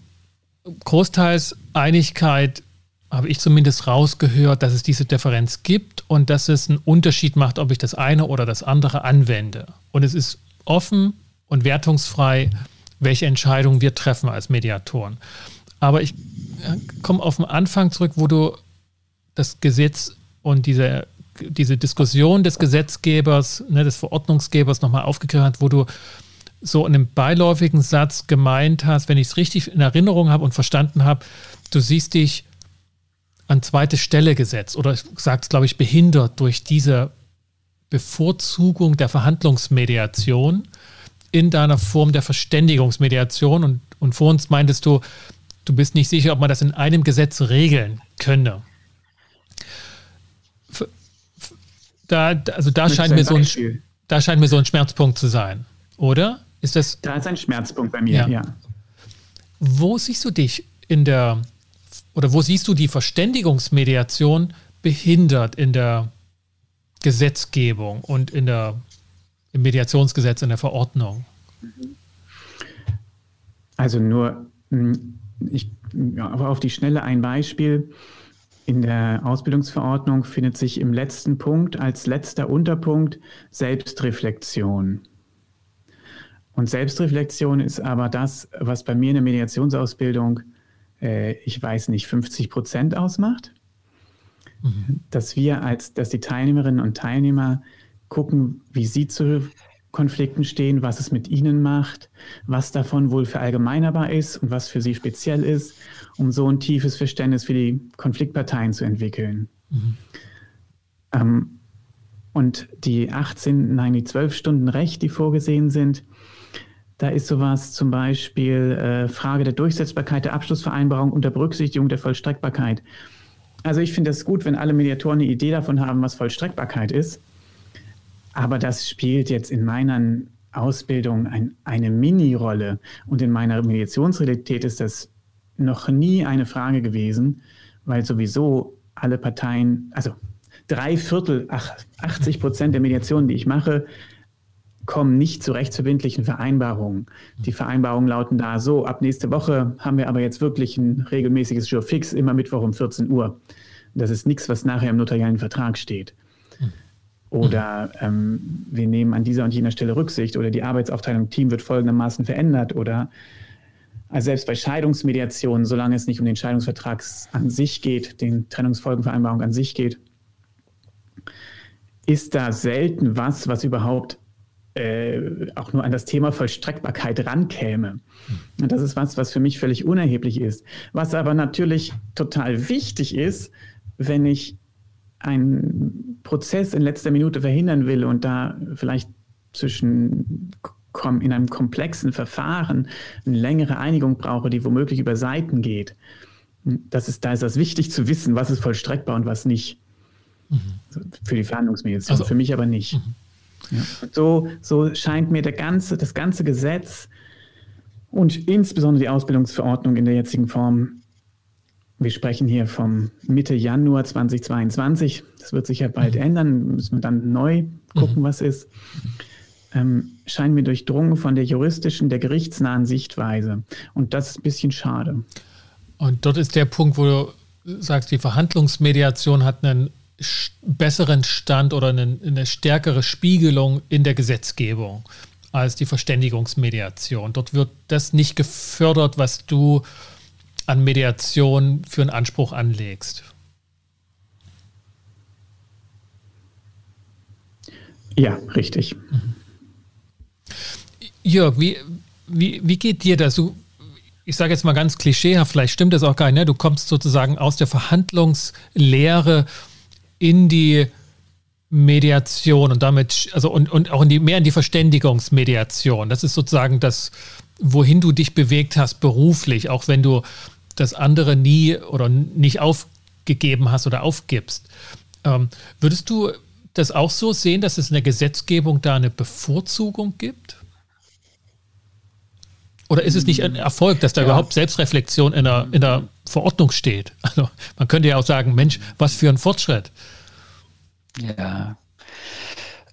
großteils Einigkeit habe ich zumindest rausgehört, dass es diese Differenz gibt und dass es einen Unterschied macht, ob ich das eine oder das andere anwende. Und es ist offen und wertungsfrei, welche Entscheidungen wir treffen als Mediatoren. Aber ich komme auf den Anfang zurück, wo du das Gesetz und diese, diese Diskussion des Gesetzgebers, ne, des Verordnungsgebers nochmal aufgegriffen hast, wo du so in einem beiläufigen Satz gemeint hast, wenn ich es richtig in Erinnerung habe und verstanden habe, du siehst dich an zweite Stelle gesetzt oder sagt es, glaube ich, behindert durch diese Bevorzugung der Verhandlungsmediation in deiner Form der Verständigungsmediation. Und, und vor uns meintest du, du bist nicht sicher, ob man das in einem Gesetz regeln könne. Da, also da scheint, mir so ein, da scheint mir so ein Schmerzpunkt zu sein, oder? Ist das? Da ist ein Schmerzpunkt bei mir, ja. ja. Wo siehst du dich in der oder wo siehst du die Verständigungsmediation behindert in der Gesetzgebung und in der, im Mediationsgesetz, in der Verordnung? Also nur, hm, ich, aber auf die Schnelle ein Beispiel. In der Ausbildungsverordnung findet sich im letzten Punkt als letzter Unterpunkt Selbstreflexion. Und Selbstreflexion ist aber das, was bei mir in der Mediationsausbildung äh, ich weiß nicht, 50 Prozent ausmacht. Mhm. Dass wir als, dass die Teilnehmerinnen und Teilnehmer gucken, wie sie zu Konflikten stehen, was es mit ihnen macht, was davon wohl verallgemeinerbar ist und was für sie speziell ist, um so ein tiefes Verständnis für die Konfliktparteien zu entwickeln. Mhm. Ähm, und die 18, nein, die 12 Stunden Recht, die vorgesehen sind, da ist sowas zum Beispiel äh, Frage der Durchsetzbarkeit der Abschlussvereinbarung unter Berücksichtigung der Vollstreckbarkeit. Also ich finde es gut, wenn alle Mediatoren eine Idee davon haben, was Vollstreckbarkeit ist. Aber das spielt jetzt in meinen Ausbildung ein, eine Mini-Rolle und in meiner Mediationsrealität ist das noch nie eine Frage gewesen, weil sowieso alle Parteien, also drei Viertel, ach, 80 Prozent der Mediationen, die ich mache, kommen nicht zu rechtsverbindlichen Vereinbarungen. Die Vereinbarungen lauten da so, ab nächste Woche haben wir aber jetzt wirklich ein regelmäßiges Jour fix, immer Mittwoch um 14 Uhr. Das ist nichts, was nachher im notarialen Vertrag steht. Oder ähm, wir nehmen an dieser und jener Stelle Rücksicht oder die Arbeitsaufteilung im Team wird folgendermaßen verändert oder also selbst bei Scheidungsmediationen, solange es nicht um den Scheidungsvertrag an sich geht, den Trennungsfolgenvereinbarung an sich geht, ist da selten was, was überhaupt äh, auch nur an das Thema Vollstreckbarkeit rankäme. Und das ist was, was für mich völlig unerheblich ist. Was aber natürlich total wichtig ist, wenn ich einen Prozess in letzter Minute verhindern will und da vielleicht zwischen in einem komplexen Verfahren eine längere Einigung brauche, die womöglich über Seiten geht. Das ist, da ist das wichtig zu wissen, was ist vollstreckbar und was nicht. Mhm. Für die Verhandlungsmediation, also, für mich aber nicht. Mhm. Ja. So, so scheint mir der ganze, das ganze Gesetz und insbesondere die Ausbildungsverordnung in der jetzigen Form wir sprechen hier vom Mitte Januar 2022. Das wird sich ja bald mhm. ändern. Müssen wir dann neu gucken, mhm. was ist. Ähm, scheint mir durchdrungen von der juristischen, der gerichtsnahen Sichtweise. Und das ist ein bisschen schade. Und dort ist der Punkt, wo du sagst, die Verhandlungsmediation hat einen besseren Stand oder eine, eine stärkere Spiegelung in der Gesetzgebung als die Verständigungsmediation. Dort wird das nicht gefördert, was du an Mediation für einen Anspruch anlegst. Ja, richtig. Mhm. Jörg, wie, wie, wie geht dir das? Du, ich sage jetzt mal ganz klischeehaft, vielleicht stimmt das auch gar nicht, ne? du kommst sozusagen aus der Verhandlungslehre in die Mediation und damit, also und, und auch in die, mehr in die Verständigungsmediation. Das ist sozusagen das, wohin du dich bewegt hast beruflich, auch wenn du das andere nie oder nicht aufgegeben hast oder aufgibst. Ähm, würdest du das auch so sehen, dass es in der Gesetzgebung da eine Bevorzugung gibt? Oder ist es nicht ein Erfolg, dass da ja. überhaupt Selbstreflexion in der, in der Verordnung steht? Also man könnte ja auch sagen, Mensch, was für ein Fortschritt. Ja.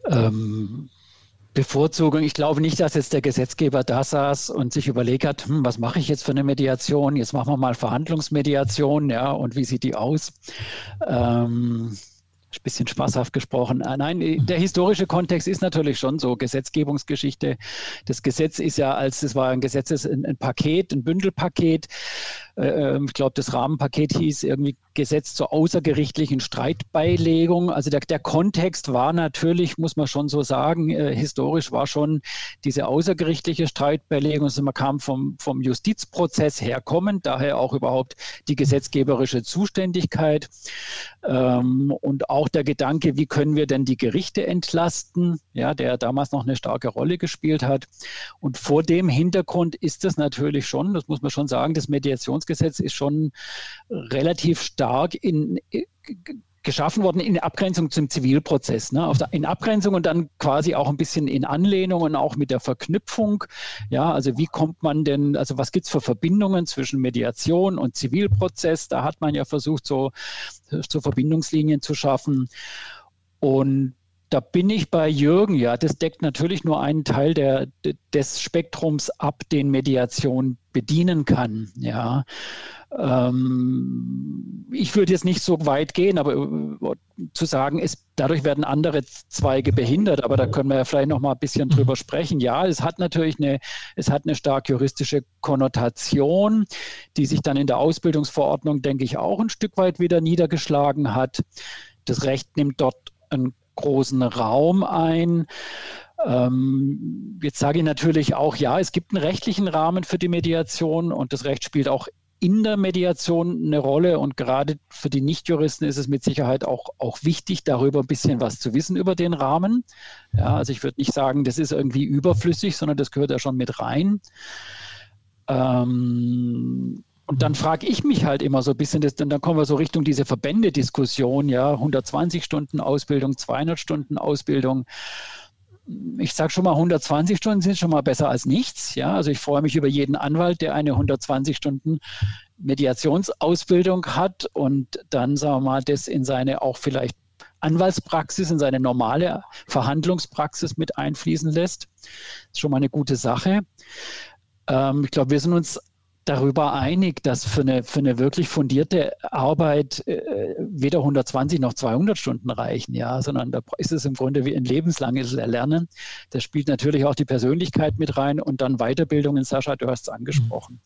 Ähm, Bevorzugung. Ich glaube nicht, dass jetzt der Gesetzgeber da saß und sich überlegt hat, hm, was mache ich jetzt für eine Mediation? Jetzt machen wir mal Verhandlungsmediation, ja, und wie sieht die aus? Ähm, ein bisschen spaßhaft gesprochen. Ah, nein, äh, der historische Kontext ist natürlich schon so. Gesetzgebungsgeschichte. Das Gesetz ist ja als, es war ein Gesetzes, ein, ein Paket, ein Bündelpaket. Äh, ähm, ich glaube, das Rahmenpaket hieß irgendwie Gesetz zur außergerichtlichen Streitbeilegung. Also der, der Kontext war natürlich, muss man schon so sagen, äh, historisch war schon diese außergerichtliche Streitbeilegung. Also man kam vom, vom Justizprozess herkommend, daher auch überhaupt die gesetzgeberische Zuständigkeit ähm, und auch der Gedanke, wie können wir denn die Gerichte entlasten, ja, der damals noch eine starke Rolle gespielt hat. Und vor dem Hintergrund ist es natürlich schon, das muss man schon sagen, das Mediationsgesetz ist schon relativ stark in, geschaffen worden in Abgrenzung zum Zivilprozess. Ne? In Abgrenzung und dann quasi auch ein bisschen in Anlehnung und auch mit der Verknüpfung. Ja, also wie kommt man denn, also was gibt es für Verbindungen zwischen Mediation und Zivilprozess? Da hat man ja versucht, so, so Verbindungslinien zu schaffen. Und da bin ich bei Jürgen, ja, das deckt natürlich nur einen Teil der, des Spektrums ab, den Mediation bedienen kann. Ja. Ähm, ich würde jetzt nicht so weit gehen, aber äh, zu sagen, es, dadurch werden andere Zweige behindert, aber da können wir ja vielleicht noch mal ein bisschen drüber sprechen. Ja, es hat natürlich eine, es hat eine stark juristische Konnotation, die sich dann in der Ausbildungsverordnung, denke ich, auch ein Stück weit wieder niedergeschlagen hat. Das Recht nimmt dort einen großen Raum ein. Ähm, jetzt sage ich natürlich auch, ja, es gibt einen rechtlichen Rahmen für die Mediation und das Recht spielt auch in der Mediation eine Rolle und gerade für die Nichtjuristen ist es mit Sicherheit auch, auch wichtig, darüber ein bisschen was zu wissen über den Rahmen. Ja, also ich würde nicht sagen, das ist irgendwie überflüssig, sondern das gehört ja schon mit rein. Ähm, und dann frage ich mich halt immer so ein bisschen, das, dann kommen wir so Richtung diese Verbände-Diskussion, ja, 120 Stunden Ausbildung, 200 Stunden Ausbildung ich sage schon mal, 120 Stunden sind schon mal besser als nichts. Ja, also ich freue mich über jeden Anwalt, der eine 120 Stunden Mediationsausbildung hat und dann, sagen wir mal, das in seine auch vielleicht Anwaltspraxis, in seine normale Verhandlungspraxis mit einfließen lässt. Das ist schon mal eine gute Sache. Ähm, ich glaube, wir sind uns darüber einig, dass für eine, für eine wirklich fundierte Arbeit äh, weder 120 noch 200 Stunden reichen, ja, sondern da ist es im Grunde wie ein lebenslanges Erlernen. Da spielt natürlich auch die Persönlichkeit mit rein und dann Weiterbildungen. Sascha, du hast es angesprochen. Mhm.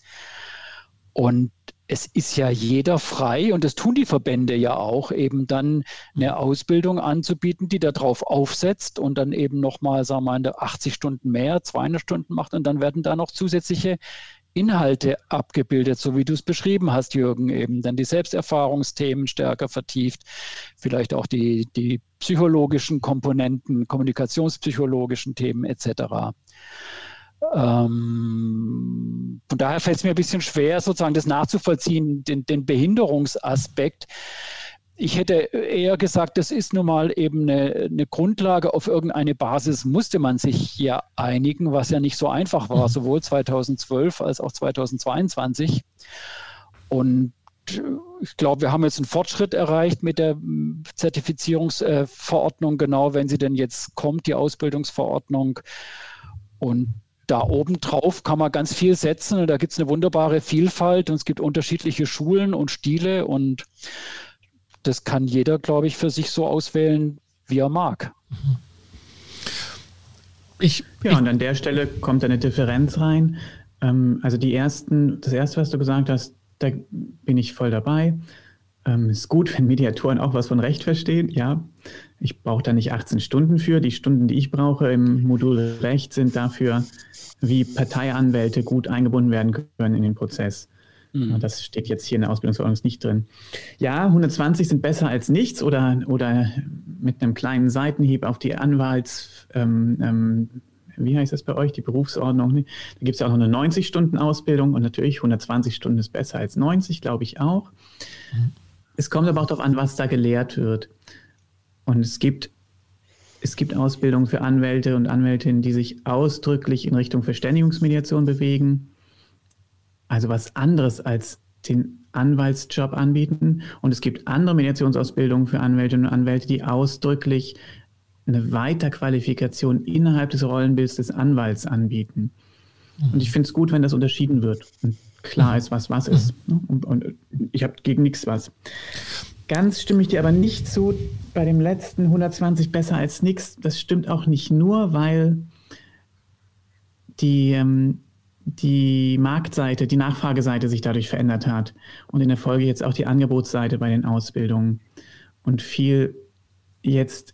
Und es ist ja jeder frei, und das tun die Verbände ja auch, eben dann eine Ausbildung anzubieten, die darauf aufsetzt und dann eben nochmal, sagen wir mal, 80 Stunden mehr, 200 Stunden macht und dann werden da noch zusätzliche Inhalte abgebildet, so wie du es beschrieben hast, Jürgen, eben dann die Selbsterfahrungsthemen stärker vertieft, vielleicht auch die, die psychologischen Komponenten, kommunikationspsychologischen Themen etc. Ähm, von daher fällt es mir ein bisschen schwer, sozusagen das nachzuvollziehen, den, den Behinderungsaspekt. Ich hätte eher gesagt, das ist nun mal eben eine, eine, Grundlage. Auf irgendeine Basis musste man sich ja einigen, was ja nicht so einfach war, mhm. sowohl 2012 als auch 2022. Und ich glaube, wir haben jetzt einen Fortschritt erreicht mit der Zertifizierungsverordnung, genau wenn sie denn jetzt kommt, die Ausbildungsverordnung. Und da oben drauf kann man ganz viel setzen und da gibt es eine wunderbare Vielfalt und es gibt unterschiedliche Schulen und Stile und das kann jeder, glaube ich, für sich so auswählen, wie er mag. Ich, ja, ich, und an der Stelle kommt eine Differenz rein. Ähm, also die ersten, das erste, was du gesagt hast, da bin ich voll dabei. Ähm, ist gut, wenn Mediatoren auch was von Recht verstehen, ja. Ich brauche da nicht 18 Stunden für. Die Stunden, die ich brauche im Modul Recht, sind dafür, wie Parteianwälte gut eingebunden werden können in den Prozess. Mhm. Das steht jetzt hier in der Ausbildungsverordnung nicht drin. Ja, 120 sind besser als nichts oder, oder mit einem kleinen Seitenhieb auf die Anwalts, ähm, ähm, wie heißt das bei euch, die Berufsordnung. Ne? Da gibt es ja auch noch eine 90-Stunden-Ausbildung und natürlich 120 Stunden ist besser als 90, glaube ich auch. Mhm. Es kommt aber auch darauf an, was da gelehrt wird. Und es gibt, es gibt Ausbildungen für Anwälte und Anwältinnen, die sich ausdrücklich in Richtung Verständigungsmediation bewegen. Also was anderes als den Anwaltsjob anbieten. Und es gibt andere Mediationsausbildungen für Anwältinnen und Anwälte, die ausdrücklich eine Weiterqualifikation innerhalb des Rollenbilds des Anwalts anbieten. Und ich finde es gut, wenn das unterschieden wird und klar ist, was was ist. Und, und ich habe gegen nichts was. Ganz stimme ich dir aber nicht zu bei dem letzten 120 besser als nichts. Das stimmt auch nicht nur, weil die, ähm, die Marktseite, die Nachfrageseite sich dadurch verändert hat und in der Folge jetzt auch die Angebotsseite bei den Ausbildungen und viel jetzt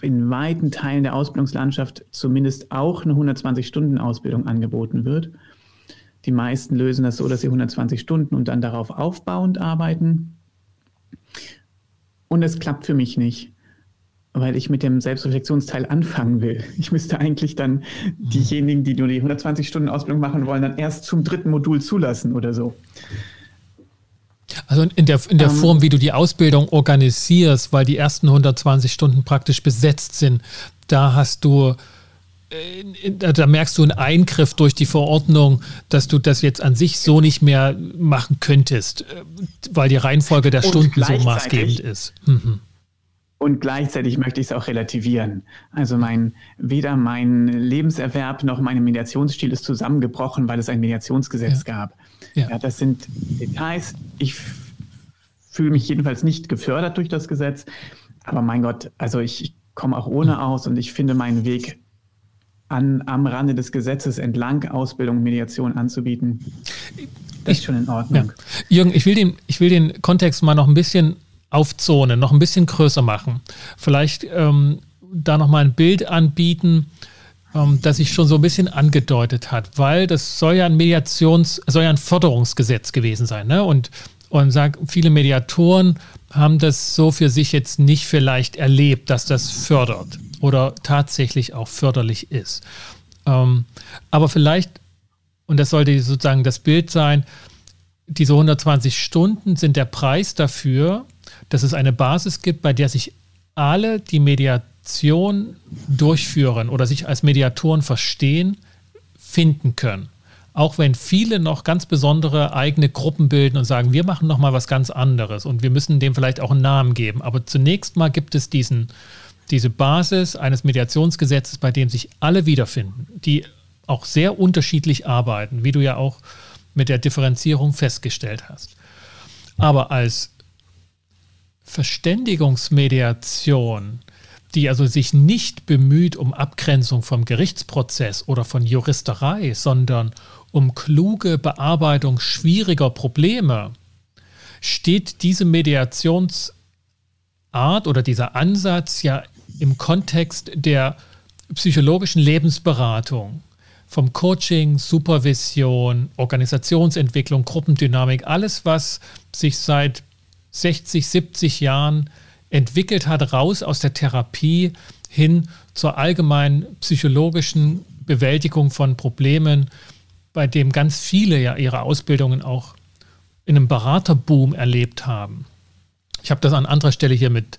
in weiten Teilen der Ausbildungslandschaft zumindest auch eine 120-Stunden-Ausbildung angeboten wird. Die meisten lösen das so, dass sie 120 Stunden und dann darauf aufbauend arbeiten. Und es klappt für mich nicht, weil ich mit dem Selbstreflexionsteil anfangen will. Ich müsste eigentlich dann diejenigen, die nur die 120 Stunden Ausbildung machen wollen, dann erst zum dritten Modul zulassen oder so. Also in der, in der ähm. Form, wie du die Ausbildung organisierst, weil die ersten 120 Stunden praktisch besetzt sind, da hast du äh, da merkst du einen Eingriff durch die Verordnung, dass du das jetzt an sich so nicht mehr machen könntest, äh, weil die Reihenfolge der Stunden so maßgebend ist. Mhm. Und gleichzeitig möchte ich es auch relativieren. Also mein, weder mein Lebenserwerb noch mein Mediationsstil ist zusammengebrochen, weil es ein Mediationsgesetz ja. gab. Ja. ja. das sind Details. Ich fühle mich jedenfalls nicht gefördert durch das Gesetz. Aber mein Gott, also ich, komme auch ohne mhm. aus und ich finde meinen Weg an, am Rande des Gesetzes entlang Ausbildung und Mediation anzubieten. Das ist schon in Ordnung. Ja. Jürgen, ich will, den, ich will den Kontext mal noch ein bisschen aufzonen, noch ein bisschen größer machen. Vielleicht ähm, da noch mal ein Bild anbieten, ähm, das sich schon so ein bisschen angedeutet hat, weil das soll ja ein Mediations-, soll ja ein Förderungsgesetz gewesen sein. Ne? Und, und sag, viele Mediatoren haben das so für sich jetzt nicht vielleicht erlebt, dass das fördert oder tatsächlich auch förderlich ist. Ähm, aber vielleicht, und das sollte sozusagen das Bild sein, diese 120 Stunden sind der Preis dafür, dass es eine Basis gibt, bei der sich alle, die Mediation durchführen oder sich als Mediatoren verstehen, finden können. Auch wenn viele noch ganz besondere eigene Gruppen bilden und sagen, wir machen noch mal was ganz anderes und wir müssen dem vielleicht auch einen Namen geben. Aber zunächst mal gibt es diesen, diese Basis eines Mediationsgesetzes, bei dem sich alle wiederfinden, die auch sehr unterschiedlich arbeiten, wie du ja auch mit der Differenzierung festgestellt hast. Aber als Verständigungsmediation, die also sich nicht bemüht um Abgrenzung vom Gerichtsprozess oder von Juristerei, sondern um kluge Bearbeitung schwieriger Probleme, steht diese Mediationsart oder dieser Ansatz ja im Kontext der psychologischen Lebensberatung, vom Coaching, Supervision, Organisationsentwicklung, Gruppendynamik, alles, was sich seit 60, 70 Jahren entwickelt hat, raus aus der Therapie hin zur allgemeinen psychologischen Bewältigung von Problemen, bei dem ganz viele ja ihre Ausbildungen auch in einem Beraterboom erlebt haben. Ich habe das an anderer Stelle hier mit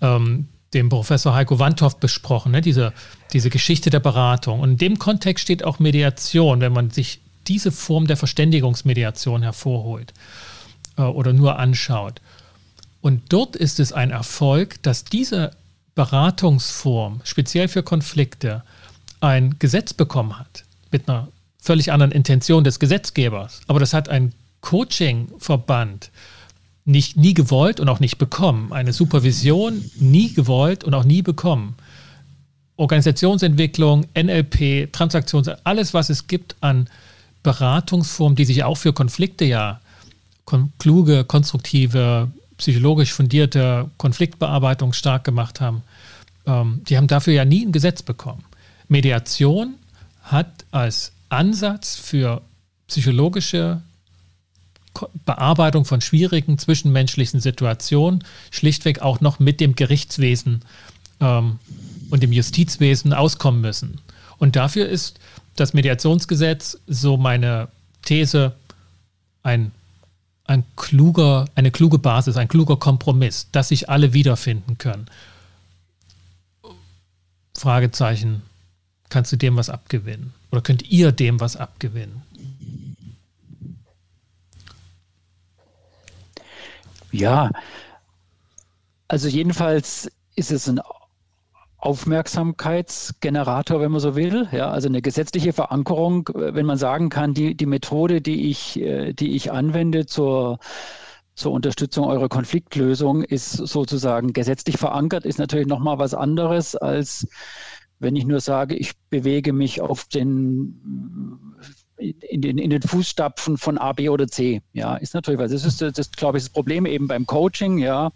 ähm, dem Professor Heiko Wandhoff besprochen, ne? diese, diese Geschichte der Beratung. Und in dem Kontext steht auch Mediation, wenn man sich diese Form der Verständigungsmediation hervorholt äh, oder nur anschaut. Und dort ist es ein Erfolg, dass diese Beratungsform, speziell für Konflikte, ein Gesetz bekommen hat, mit einer völlig anderen Intention des Gesetzgebers. Aber das hat ein Coaching-Verband nicht nie gewollt und auch nicht bekommen. Eine Supervision nie gewollt und auch nie bekommen. Organisationsentwicklung, NLP, Transaktions, alles, was es gibt an Beratungsformen, die sich auch für Konflikte ja kluge, konstruktive, psychologisch fundierte Konfliktbearbeitung stark gemacht haben, ähm, die haben dafür ja nie ein Gesetz bekommen. Mediation hat als Ansatz für psychologische Bearbeitung von schwierigen zwischenmenschlichen Situationen schlichtweg auch noch mit dem Gerichtswesen ähm, und dem Justizwesen auskommen müssen. Und dafür ist das Mediationsgesetz, so meine These, ein ein kluger, eine kluge Basis, ein kluger Kompromiss, dass sich alle wiederfinden können. Fragezeichen, kannst du dem was abgewinnen? Oder könnt ihr dem was abgewinnen? Ja, also jedenfalls ist es ein Aufmerksamkeitsgenerator, wenn man so will. Ja, also eine gesetzliche Verankerung, wenn man sagen kann, die, die Methode, die ich, äh, die ich anwende zur, zur Unterstützung eurer Konfliktlösung, ist sozusagen gesetzlich verankert, ist natürlich nochmal was anderes, als wenn ich nur sage, ich bewege mich auf den in den, in den Fußstapfen von A, B oder C. Ja, ist natürlich, weil das ist, das, glaube ich, das Problem eben beim Coaching. Ja,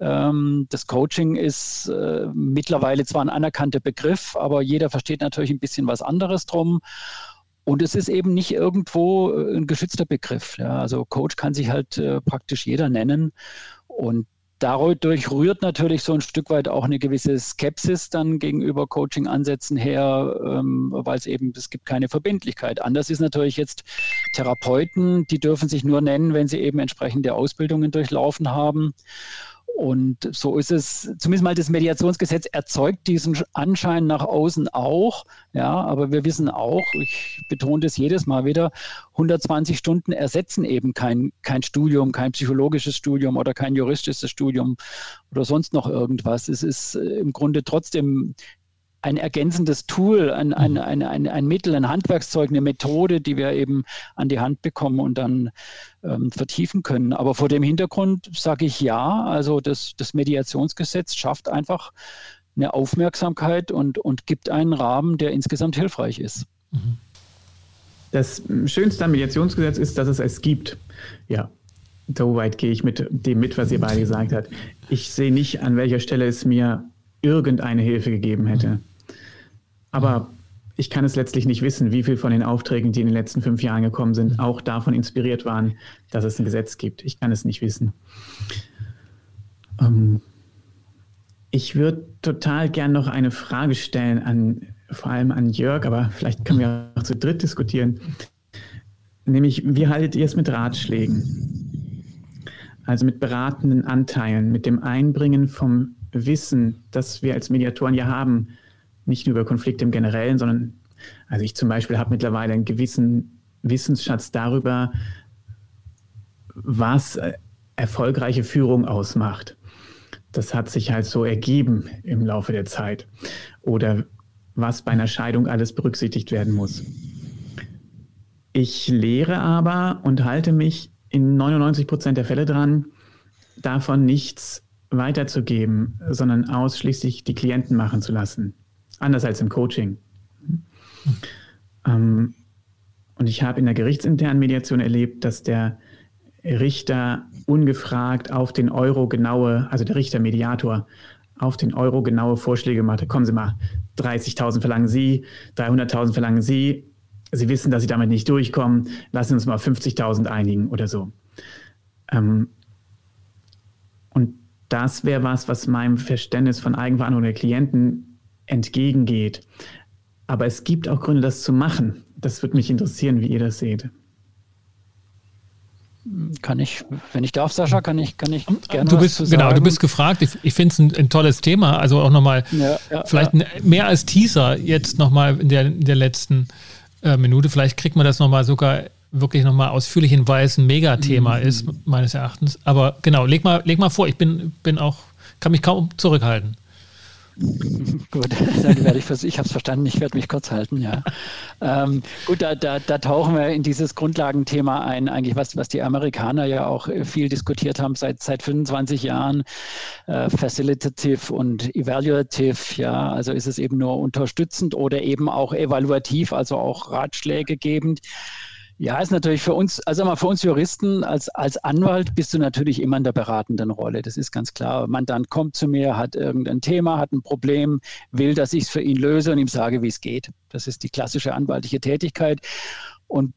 ähm, das Coaching ist äh, mittlerweile zwar ein anerkannter Begriff, aber jeder versteht natürlich ein bisschen was anderes drum. Und es ist eben nicht irgendwo äh, ein geschützter Begriff. Ja. Also Coach kann sich halt äh, praktisch jeder nennen. Und Dadurch rührt natürlich so ein Stück weit auch eine gewisse Skepsis dann gegenüber Coaching-Ansätzen her, ähm, weil es eben, es gibt keine Verbindlichkeit. Anders ist natürlich jetzt Therapeuten, die dürfen sich nur nennen, wenn sie eben entsprechende Ausbildungen durchlaufen haben. Und so ist es, zumindest mal das Mediationsgesetz erzeugt diesen Anschein nach außen auch. Ja, aber wir wissen auch, ich betone das jedes Mal wieder, 120 Stunden ersetzen eben kein, kein Studium, kein psychologisches Studium oder kein juristisches Studium oder sonst noch irgendwas. Es ist äh, im Grunde trotzdem ein ergänzendes Tool, ein, ein, mhm. ein, ein, ein Mittel, ein Handwerkszeug, eine Methode, die wir eben an die Hand bekommen und dann ähm, vertiefen können. Aber vor dem Hintergrund sage ich ja, also das, das Mediationsgesetz schafft einfach eine Aufmerksamkeit und, und gibt einen Rahmen, der insgesamt hilfreich ist. Mhm. Das Schönste am Mediationsgesetz ist, dass es es gibt. Ja, so weit gehe ich mit dem mit, was ihr beide gesagt habt. Ich sehe nicht, an welcher Stelle es mir irgendeine Hilfe gegeben hätte. Aber ich kann es letztlich nicht wissen, wie viel von den Aufträgen, die in den letzten fünf Jahren gekommen sind, auch davon inspiriert waren, dass es ein Gesetz gibt. Ich kann es nicht wissen. Ähm, ich würde total gern noch eine Frage stellen an, vor allem an Jörg, aber vielleicht können wir auch zu dritt diskutieren. Nämlich, wie haltet ihr es mit Ratschlägen? Also mit beratenden Anteilen, mit dem Einbringen vom Wissen, das wir als Mediatoren ja haben, nicht nur über Konflikte im Generellen, sondern also ich zum Beispiel habe mittlerweile einen gewissen Wissensschatz darüber, was erfolgreiche Führung ausmacht. Das hat sich halt so ergeben im Laufe der Zeit. Oder was bei einer Scheidung alles berücksichtigt werden muss. Ich lehre aber und halte mich in 99 Prozent der Fälle dran, davon nichts weiterzugeben, sondern ausschließlich die Klienten machen zu lassen. Anders als im Coaching. Mhm. und ich habe in der gerichtsinternen Mediation erlebt, dass der Richter ungefragt auf den Euro genaue, also der Richter Mediator, auf den Euro genaue Vorschläge machte. Kommen Sie mal, 30.000 verlangen Sie, 300.000 verlangen Sie. Sie wissen, dass Sie damit nicht durchkommen. Lassen Sie uns mal 50.000 einigen oder so. Ähm, das wäre was, was meinem Verständnis von Eigenverantwortung der Klienten entgegengeht. Aber es gibt auch Gründe, das zu machen. Das würde mich interessieren, wie ihr das seht. Kann ich, wenn ich darf, Sascha, kann ich, kann ich gerne du bist, Genau, du bist gefragt. Ich, ich finde es ein, ein, tolles Thema. Also auch nochmal, ja, ja, vielleicht ja. mehr als Teaser jetzt nochmal in der, in der letzten äh, Minute. Vielleicht kriegt man das nochmal sogar wirklich nochmal ausführlich hin, weil es ein Megathema mhm. ist, meines Erachtens. Aber genau, leg mal, leg mal vor, ich bin, bin auch, kann mich kaum zurückhalten. Gut, dann werde ich versuchen, ich habe es verstanden, ich werde mich kurz halten, ja. ähm, gut, da, da, da, tauchen wir in dieses Grundlagenthema ein, eigentlich was, was die Amerikaner ja auch viel diskutiert haben seit, seit 25 Jahren, äh, Facilitative und Evaluative, ja, also ist es eben nur unterstützend oder eben auch evaluativ, also auch Ratschläge gebend. Ja, ist natürlich für uns, also mal für uns Juristen als, als Anwalt bist du natürlich immer in der beratenden Rolle. Das ist ganz klar. Mandant kommt zu mir, hat irgendein Thema, hat ein Problem, will, dass ich es für ihn löse und ihm sage, wie es geht. Das ist die klassische anwaltliche Tätigkeit. Und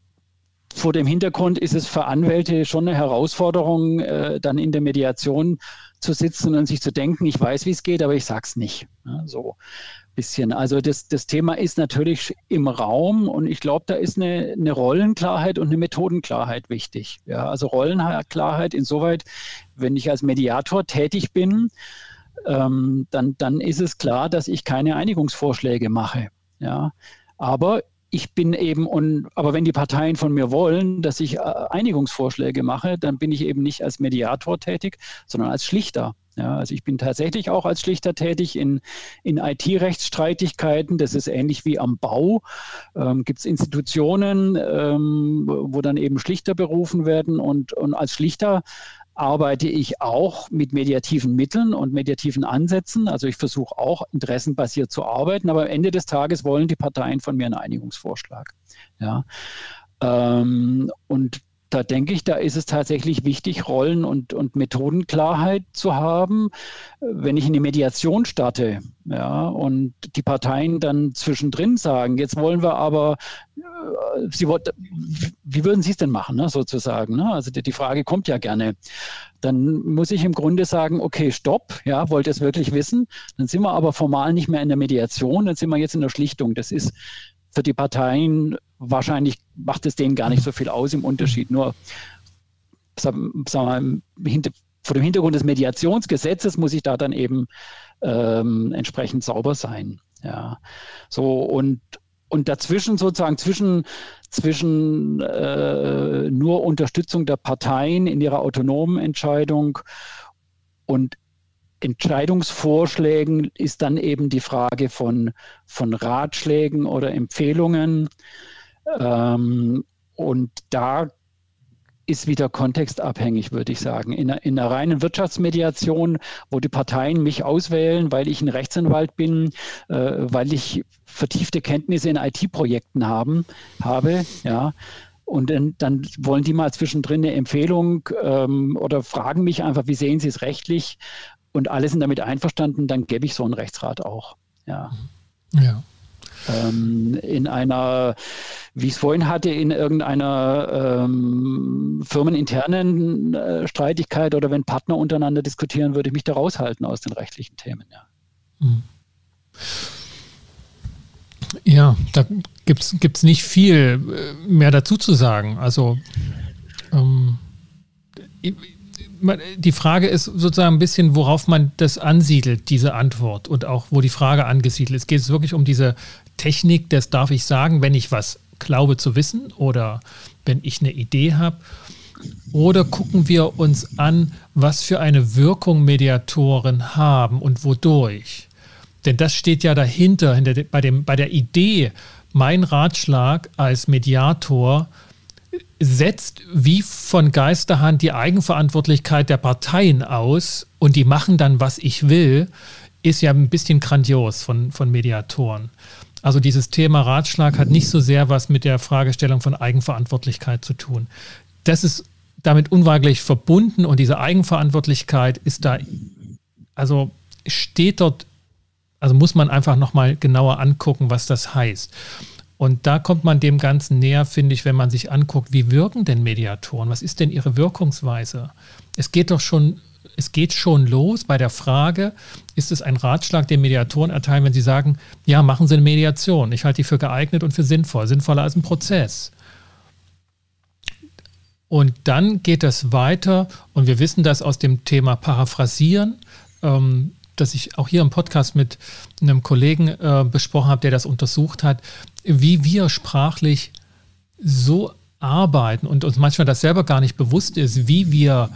vor dem Hintergrund ist es für Anwälte schon eine Herausforderung, äh, dann in der Mediation zu sitzen und sich zu denken, ich weiß, wie es geht, aber ich sag's nicht. Ja, so bisschen. Also das, das Thema ist natürlich im Raum und ich glaube, da ist eine, eine Rollenklarheit und eine Methodenklarheit wichtig. Ja, also Rollenklarheit insoweit, wenn ich als Mediator tätig bin, ähm, dann, dann ist es klar, dass ich keine Einigungsvorschläge mache. Ja, aber ich bin eben, und, aber wenn die Parteien von mir wollen, dass ich äh, Einigungsvorschläge mache, dann bin ich eben nicht als Mediator tätig, sondern als Schlichter. Ja, also ich bin tatsächlich auch als Schlichter tätig in, in IT-Rechtsstreitigkeiten. Das ist ähnlich wie am Bau. Ähm, Gibt es Institutionen, ähm, wo dann eben Schlichter berufen werden und, und als Schlichter arbeite ich auch mit mediativen Mitteln und mediativen Ansätzen. Also ich versuche auch interessenbasiert zu arbeiten, aber am Ende des Tages wollen die Parteien von mir einen Einigungsvorschlag. Ja. Ähm, und da denke ich, da ist es tatsächlich wichtig, Rollen- und, und Methodenklarheit zu haben. Wenn ich in die Mediation starte, ja, und die Parteien dann zwischendrin sagen, jetzt wollen wir aber, äh, Sie, wie würden Sie es denn machen, ne, sozusagen? Ne? Also die, die, Frage kommt ja gerne. Dann muss ich im Grunde sagen, okay, stopp, ja, wollt ihr es wirklich wissen? Dann sind wir aber formal nicht mehr in der Mediation, dann sind wir jetzt in der Schlichtung. Das ist für die Parteien wahrscheinlich macht es denen gar nicht so viel aus im Unterschied. Nur sagen wir mal, hinter, vor dem Hintergrund des Mediationsgesetzes muss ich da dann eben ähm, entsprechend sauber sein. Ja, so und und dazwischen sozusagen zwischen zwischen äh, nur Unterstützung der Parteien in ihrer autonomen Entscheidung und Entscheidungsvorschlägen ist dann eben die Frage von, von Ratschlägen oder Empfehlungen. Ähm, und da ist wieder kontextabhängig, würde ich sagen. In, in einer reinen Wirtschaftsmediation, wo die Parteien mich auswählen, weil ich ein Rechtsanwalt bin, äh, weil ich vertiefte Kenntnisse in IT-Projekten haben, habe, ja, und dann, wollen die mal zwischendrin eine Empfehlung ähm, oder fragen mich einfach, wie sehen Sie es rechtlich? und alle sind damit einverstanden, dann gebe ich so einen Rechtsrat auch. Ja. ja. Ähm, in einer, wie ich es vorhin hatte, in irgendeiner ähm, firmeninternen äh, Streitigkeit oder wenn Partner untereinander diskutieren, würde ich mich da raushalten aus den rechtlichen Themen. Ja, hm. ja da gibt es nicht viel äh, mehr dazu zu sagen. Also ähm, die Frage ist sozusagen ein bisschen, worauf man das ansiedelt, diese Antwort und auch wo die Frage angesiedelt ist. Geht es wirklich um diese Technik, das darf ich sagen, wenn ich was glaube zu wissen oder wenn ich eine Idee habe? Oder gucken wir uns an, was für eine Wirkung Mediatoren haben und wodurch? Denn das steht ja dahinter, hinter bei, dem, bei der Idee, mein Ratschlag als Mediator setzt wie von Geisterhand die Eigenverantwortlichkeit der Parteien aus und die machen dann, was ich will, ist ja ein bisschen grandios von, von Mediatoren. Also dieses Thema Ratschlag hat nicht so sehr was mit der Fragestellung von Eigenverantwortlichkeit zu tun. Das ist damit unweigerlich verbunden und diese Eigenverantwortlichkeit ist da, also steht dort, also muss man einfach nochmal genauer angucken, was das heißt. Und da kommt man dem Ganzen näher, finde ich, wenn man sich anguckt, wie wirken denn Mediatoren? Was ist denn ihre Wirkungsweise? Es geht doch schon, es geht schon los bei der Frage, ist es ein Ratschlag, den Mediatoren erteilen, wenn sie sagen, ja, machen Sie eine Mediation. Ich halte die für geeignet und für sinnvoll, sinnvoller als ein Prozess. Und dann geht es weiter, und wir wissen das aus dem Thema Paraphrasieren, ähm, das ich auch hier im Podcast mit einem Kollegen äh, besprochen habe, der das untersucht hat, wie wir sprachlich so arbeiten und uns manchmal das selber gar nicht bewusst ist, wie wir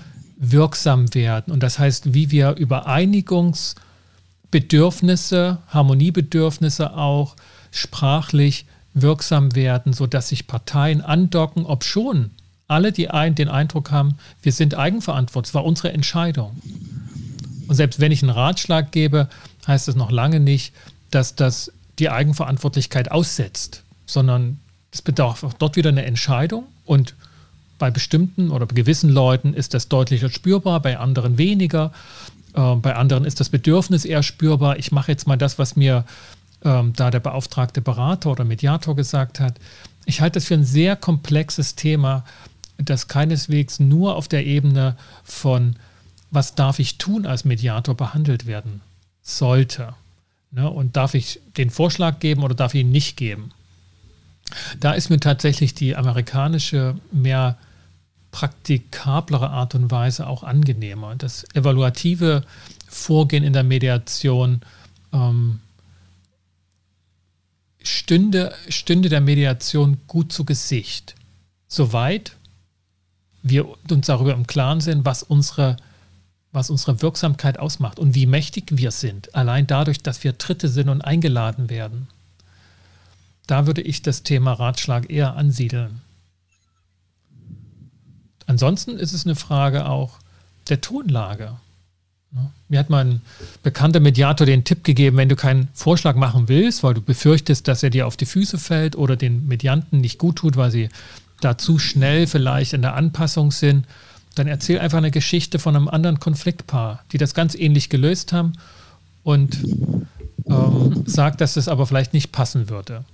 wirksam werden. Und das heißt, wie wir über Einigungsbedürfnisse, Harmoniebedürfnisse auch sprachlich wirksam werden, sodass sich Parteien andocken, ob schon alle die ein, den Eindruck haben, wir sind eigenverantwortlich, es war unsere Entscheidung. Und selbst wenn ich einen Ratschlag gebe, heißt das noch lange nicht, dass das die Eigenverantwortlichkeit aussetzt, sondern es bedarf auch dort wieder eine Entscheidung und bei bestimmten oder bei gewissen Leuten ist das deutlicher spürbar, bei anderen weniger. Äh, bei anderen ist das Bedürfnis eher spürbar. Ich mache jetzt mal das, was mir ähm, da der beauftragte Berater oder Mediator gesagt hat. Ich halte das für ein sehr komplexes Thema, das keineswegs nur auf der Ebene von, was darf ich tun als Mediator behandelt werden sollte. Ne? Und darf ich den Vorschlag geben oder darf ich ihn nicht geben? Da ist mir tatsächlich die amerikanische, mehr praktikablere Art und Weise auch angenehmer. Das evaluative Vorgehen in der Mediation ähm, stünde, stünde der Mediation gut zu Gesicht, soweit wir uns darüber im Klaren sind, was unsere was unsere Wirksamkeit ausmacht und wie mächtig wir sind, allein dadurch, dass wir Dritte sind und eingeladen werden. Da würde ich das Thema Ratschlag eher ansiedeln. Ansonsten ist es eine Frage auch der Tonlage. Mir hat mein bekannter Mediator den Tipp gegeben, wenn du keinen Vorschlag machen willst, weil du befürchtest, dass er dir auf die Füße fällt oder den Medianten nicht gut tut, weil sie da zu schnell vielleicht in der Anpassung sind, dann erzähl einfach eine Geschichte von einem anderen Konfliktpaar, die das ganz ähnlich gelöst haben und ähm, sag, dass es aber vielleicht nicht passen würde.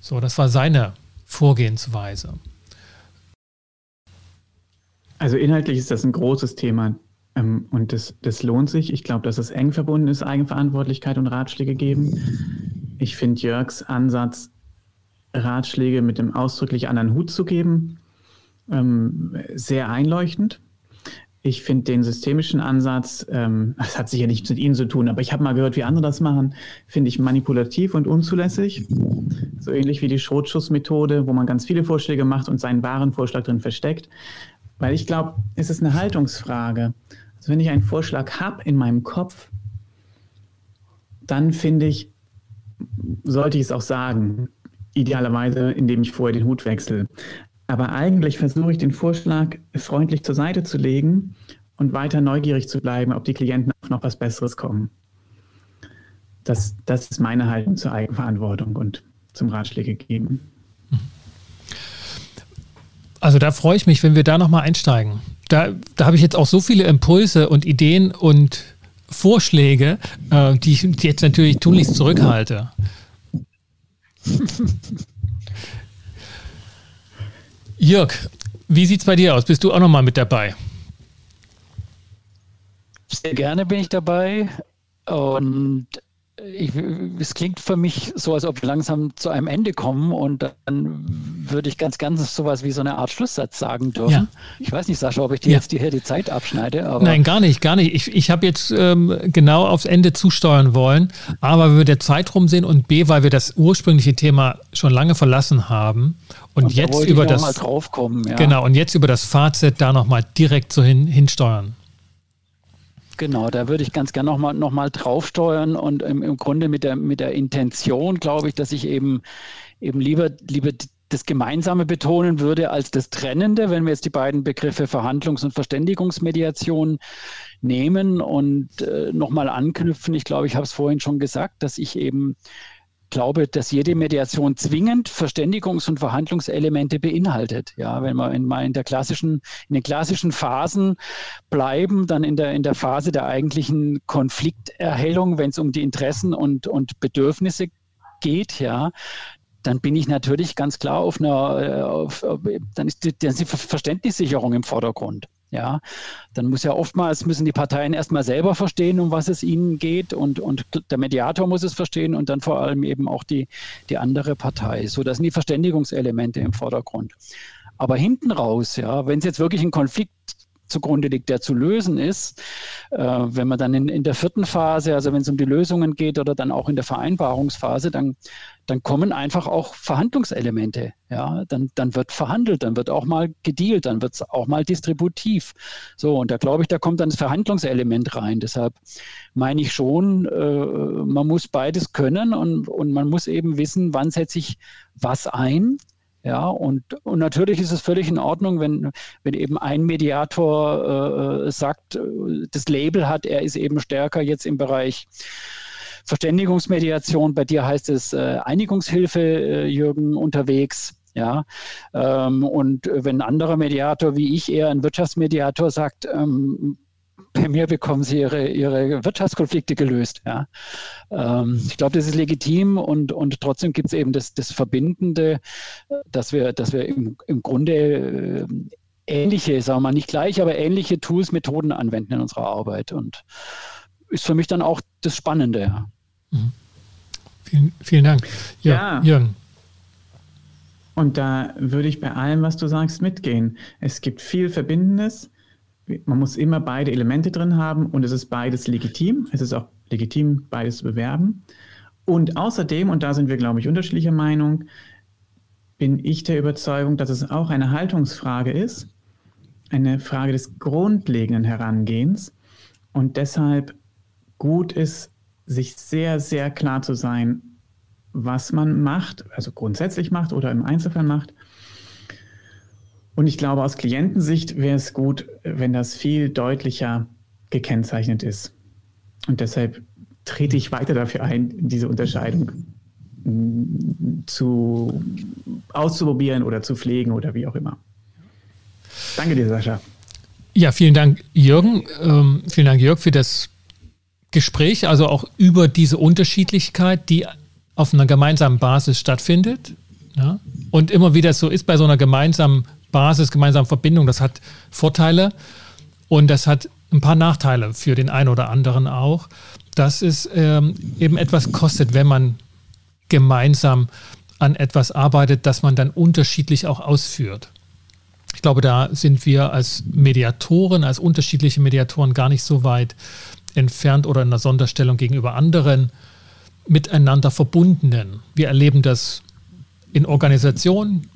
So, das war seine Vorgehensweise. Also inhaltlich ist das ein großes Thema ähm, und das, das lohnt sich. Ich glaube, dass es eng verbunden ist, Eigenverantwortlichkeit und Ratschläge geben. Ich finde Jörgs Ansatz, Ratschläge mit dem ausdrücklich anderen Hut zu geben, ähm, sehr einleuchtend. Ich finde den systemischen Ansatz, ähm, das hat sicher nichts mit Ihnen zu tun, aber ich habe mal gehört, wie andere das machen, finde ich manipulativ und unzulässig. So ähnlich wie die Schrotschussmethode, wo man ganz viele Vorschläge macht und seinen wahren Vorschlag drin versteckt. Weil ich glaube, es ist eine Haltungsfrage. Also wenn ich einen Vorschlag habe in meinem Kopf, dann finde ich, sollte ich es auch sagen. Idealerweise, indem ich vorher den Hut wechsle. Aber eigentlich versuche ich den Vorschlag freundlich zur Seite zu legen und weiter neugierig zu bleiben, ob die Klienten auf noch was Besseres kommen. Das, das ist meine Haltung zur Eigenverantwortung und zum Ratschläge geben. Also da freue ich mich, wenn wir da nochmal einsteigen. Da, da habe ich jetzt auch so viele Impulse und Ideen und Vorschläge, äh, die ich jetzt natürlich tunlichst zurückhalte. Jörg, wie sieht es bei dir aus? Bist du auch nochmal mit dabei? Sehr gerne bin ich dabei. Und ich, es klingt für mich so, als ob wir langsam zu einem Ende kommen und dann würde ich ganz, ganz sowas wie so eine Art Schlusssatz sagen dürfen. Ja. Ich weiß nicht, Sascha, ob ich dir ja. jetzt hier die Zeit abschneide. Nein, gar nicht, gar nicht. Ich, ich habe jetzt ähm, genau aufs Ende zusteuern wollen, aber weil wir der Zeit rumsehen und B, weil wir das ursprüngliche Thema schon lange verlassen haben und, und jetzt über das ja. genau und jetzt über das Fazit da nochmal direkt so hin, hinsteuern. Genau, da würde ich ganz gerne nochmal noch mal draufsteuern und im, im Grunde mit der, mit der Intention, glaube ich, dass ich eben, eben lieber, lieber das Gemeinsame betonen würde als das Trennende, wenn wir jetzt die beiden Begriffe Verhandlungs- und Verständigungsmediation nehmen und äh, nochmal anknüpfen. Ich glaube, ich habe es vorhin schon gesagt, dass ich eben glaube, dass jede Mediation zwingend Verständigungs- und Verhandlungselemente beinhaltet. Ja, wenn wir in, mal in der klassischen, in den klassischen Phasen bleiben, dann in der, in der Phase der eigentlichen Konflikterhellung, wenn es um die Interessen und, und Bedürfnisse geht, ja, dann bin ich natürlich ganz klar auf einer, äh, auf, dann ist die, dann ist die Verständnissicherung im Vordergrund. Ja, dann muss ja oftmals müssen die Parteien erstmal selber verstehen, um was es ihnen geht und, und der Mediator muss es verstehen und dann vor allem eben auch die, die andere Partei. So, das sind die Verständigungselemente im Vordergrund. Aber hinten raus, ja, wenn es jetzt wirklich ein Konflikt zugrunde liegt, der zu lösen ist. Äh, wenn man dann in, in der vierten Phase, also wenn es um die Lösungen geht oder dann auch in der Vereinbarungsphase, dann, dann kommen einfach auch Verhandlungselemente. Ja, dann, dann wird verhandelt, dann wird auch mal gedealt, dann wird es auch mal distributiv. So, und da glaube ich, da kommt dann das Verhandlungselement rein. Deshalb meine ich schon, äh, man muss beides können und, und man muss eben wissen, wann setze ich was ein ja, und, und natürlich ist es völlig in Ordnung, wenn, wenn eben ein Mediator äh, sagt, äh, das Label hat, er ist eben stärker jetzt im Bereich Verständigungsmediation. Bei dir heißt es äh, Einigungshilfe, äh, Jürgen, unterwegs. Ja, ähm, und wenn ein anderer Mediator wie ich eher ein Wirtschaftsmediator sagt, ähm, bei mir bekommen sie ihre, ihre Wirtschaftskonflikte gelöst. Ja. Ähm, ich glaube, das ist legitim und, und trotzdem gibt es eben das, das Verbindende, dass wir, dass wir im, im Grunde äh, ähnliche, sagen wir mal nicht gleich, aber ähnliche Tools, Methoden anwenden in unserer Arbeit. Und ist für mich dann auch das Spannende. Mhm. Vielen, vielen Dank. Ja, ja. Jürgen. Und da würde ich bei allem, was du sagst, mitgehen. Es gibt viel Verbindendes man muss immer beide Elemente drin haben und es ist beides legitim. Es ist auch legitim, beides zu bewerben. Und außerdem, und da sind wir, glaube ich, unterschiedlicher Meinung, bin ich der Überzeugung, dass es auch eine Haltungsfrage ist, eine Frage des grundlegenden Herangehens und deshalb gut ist, sich sehr, sehr klar zu sein, was man macht, also grundsätzlich macht oder im Einzelfall macht und ich glaube, aus Klientensicht wäre es gut, wenn das viel deutlicher gekennzeichnet ist. Und deshalb trete ich weiter dafür ein, diese Unterscheidung mm, zu auszuprobieren oder zu pflegen oder wie auch immer. Danke dir, Sascha. Ja, vielen Dank, Jürgen. Ähm, vielen Dank, Jörg, für das Gespräch, also auch über diese Unterschiedlichkeit, die auf einer gemeinsamen Basis stattfindet. Ja? Und immer wieder so ist bei so einer gemeinsamen Basis, gemeinsame Verbindung, das hat Vorteile und das hat ein paar Nachteile für den einen oder anderen auch, dass es ähm, eben etwas kostet, wenn man gemeinsam an etwas arbeitet, das man dann unterschiedlich auch ausführt. Ich glaube, da sind wir als Mediatoren, als unterschiedliche Mediatoren gar nicht so weit entfernt oder in einer Sonderstellung gegenüber anderen miteinander verbundenen. Wir erleben das in Organisationen,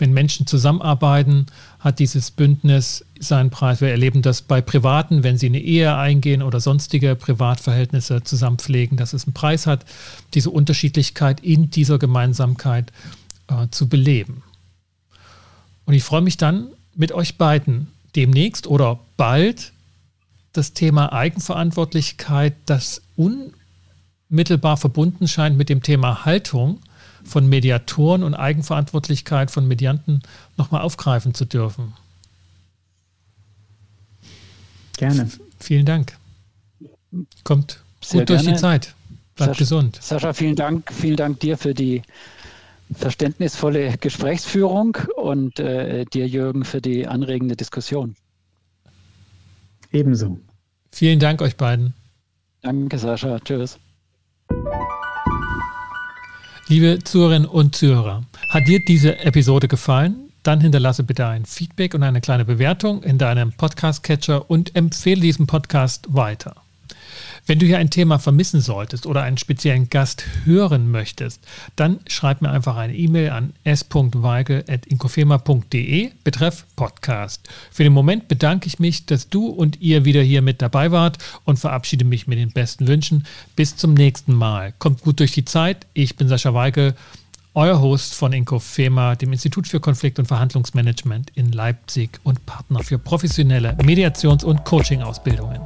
wenn Menschen zusammenarbeiten, hat dieses Bündnis seinen Preis. Wir erleben das bei Privaten, wenn sie eine Ehe eingehen oder sonstige Privatverhältnisse zusammenpflegen, dass es einen Preis hat, diese Unterschiedlichkeit in dieser Gemeinsamkeit äh, zu beleben. Und ich freue mich dann mit euch beiden demnächst oder bald das Thema Eigenverantwortlichkeit, das unmittelbar verbunden scheint mit dem Thema Haltung, von Mediatoren und Eigenverantwortlichkeit von Medianten nochmal aufgreifen zu dürfen. Gerne. V vielen Dank. Kommt Sehr gut gerne. durch die Zeit. Bleibt Sascha, gesund. Sascha, vielen Dank. Vielen Dank dir für die verständnisvolle Gesprächsführung und äh, dir, Jürgen, für die anregende Diskussion. Ebenso. Vielen Dank euch beiden. Danke, Sascha. Tschüss. Liebe Zuhörerinnen und Zuhörer, hat dir diese Episode gefallen? Dann hinterlasse bitte ein Feedback und eine kleine Bewertung in deinem Podcast-Catcher und empfehle diesen Podcast weiter. Wenn du hier ein Thema vermissen solltest oder einen speziellen Gast hören möchtest, dann schreib mir einfach eine E-Mail an s.weigel.inkofema.de betreff Podcast. Für den Moment bedanke ich mich, dass du und ihr wieder hier mit dabei wart und verabschiede mich mit den besten Wünschen. Bis zum nächsten Mal. Kommt gut durch die Zeit. Ich bin Sascha Weigel euer Host von Inkofema, dem Institut für Konflikt- und Verhandlungsmanagement in Leipzig und Partner für professionelle Mediations- und Coaching-Ausbildungen.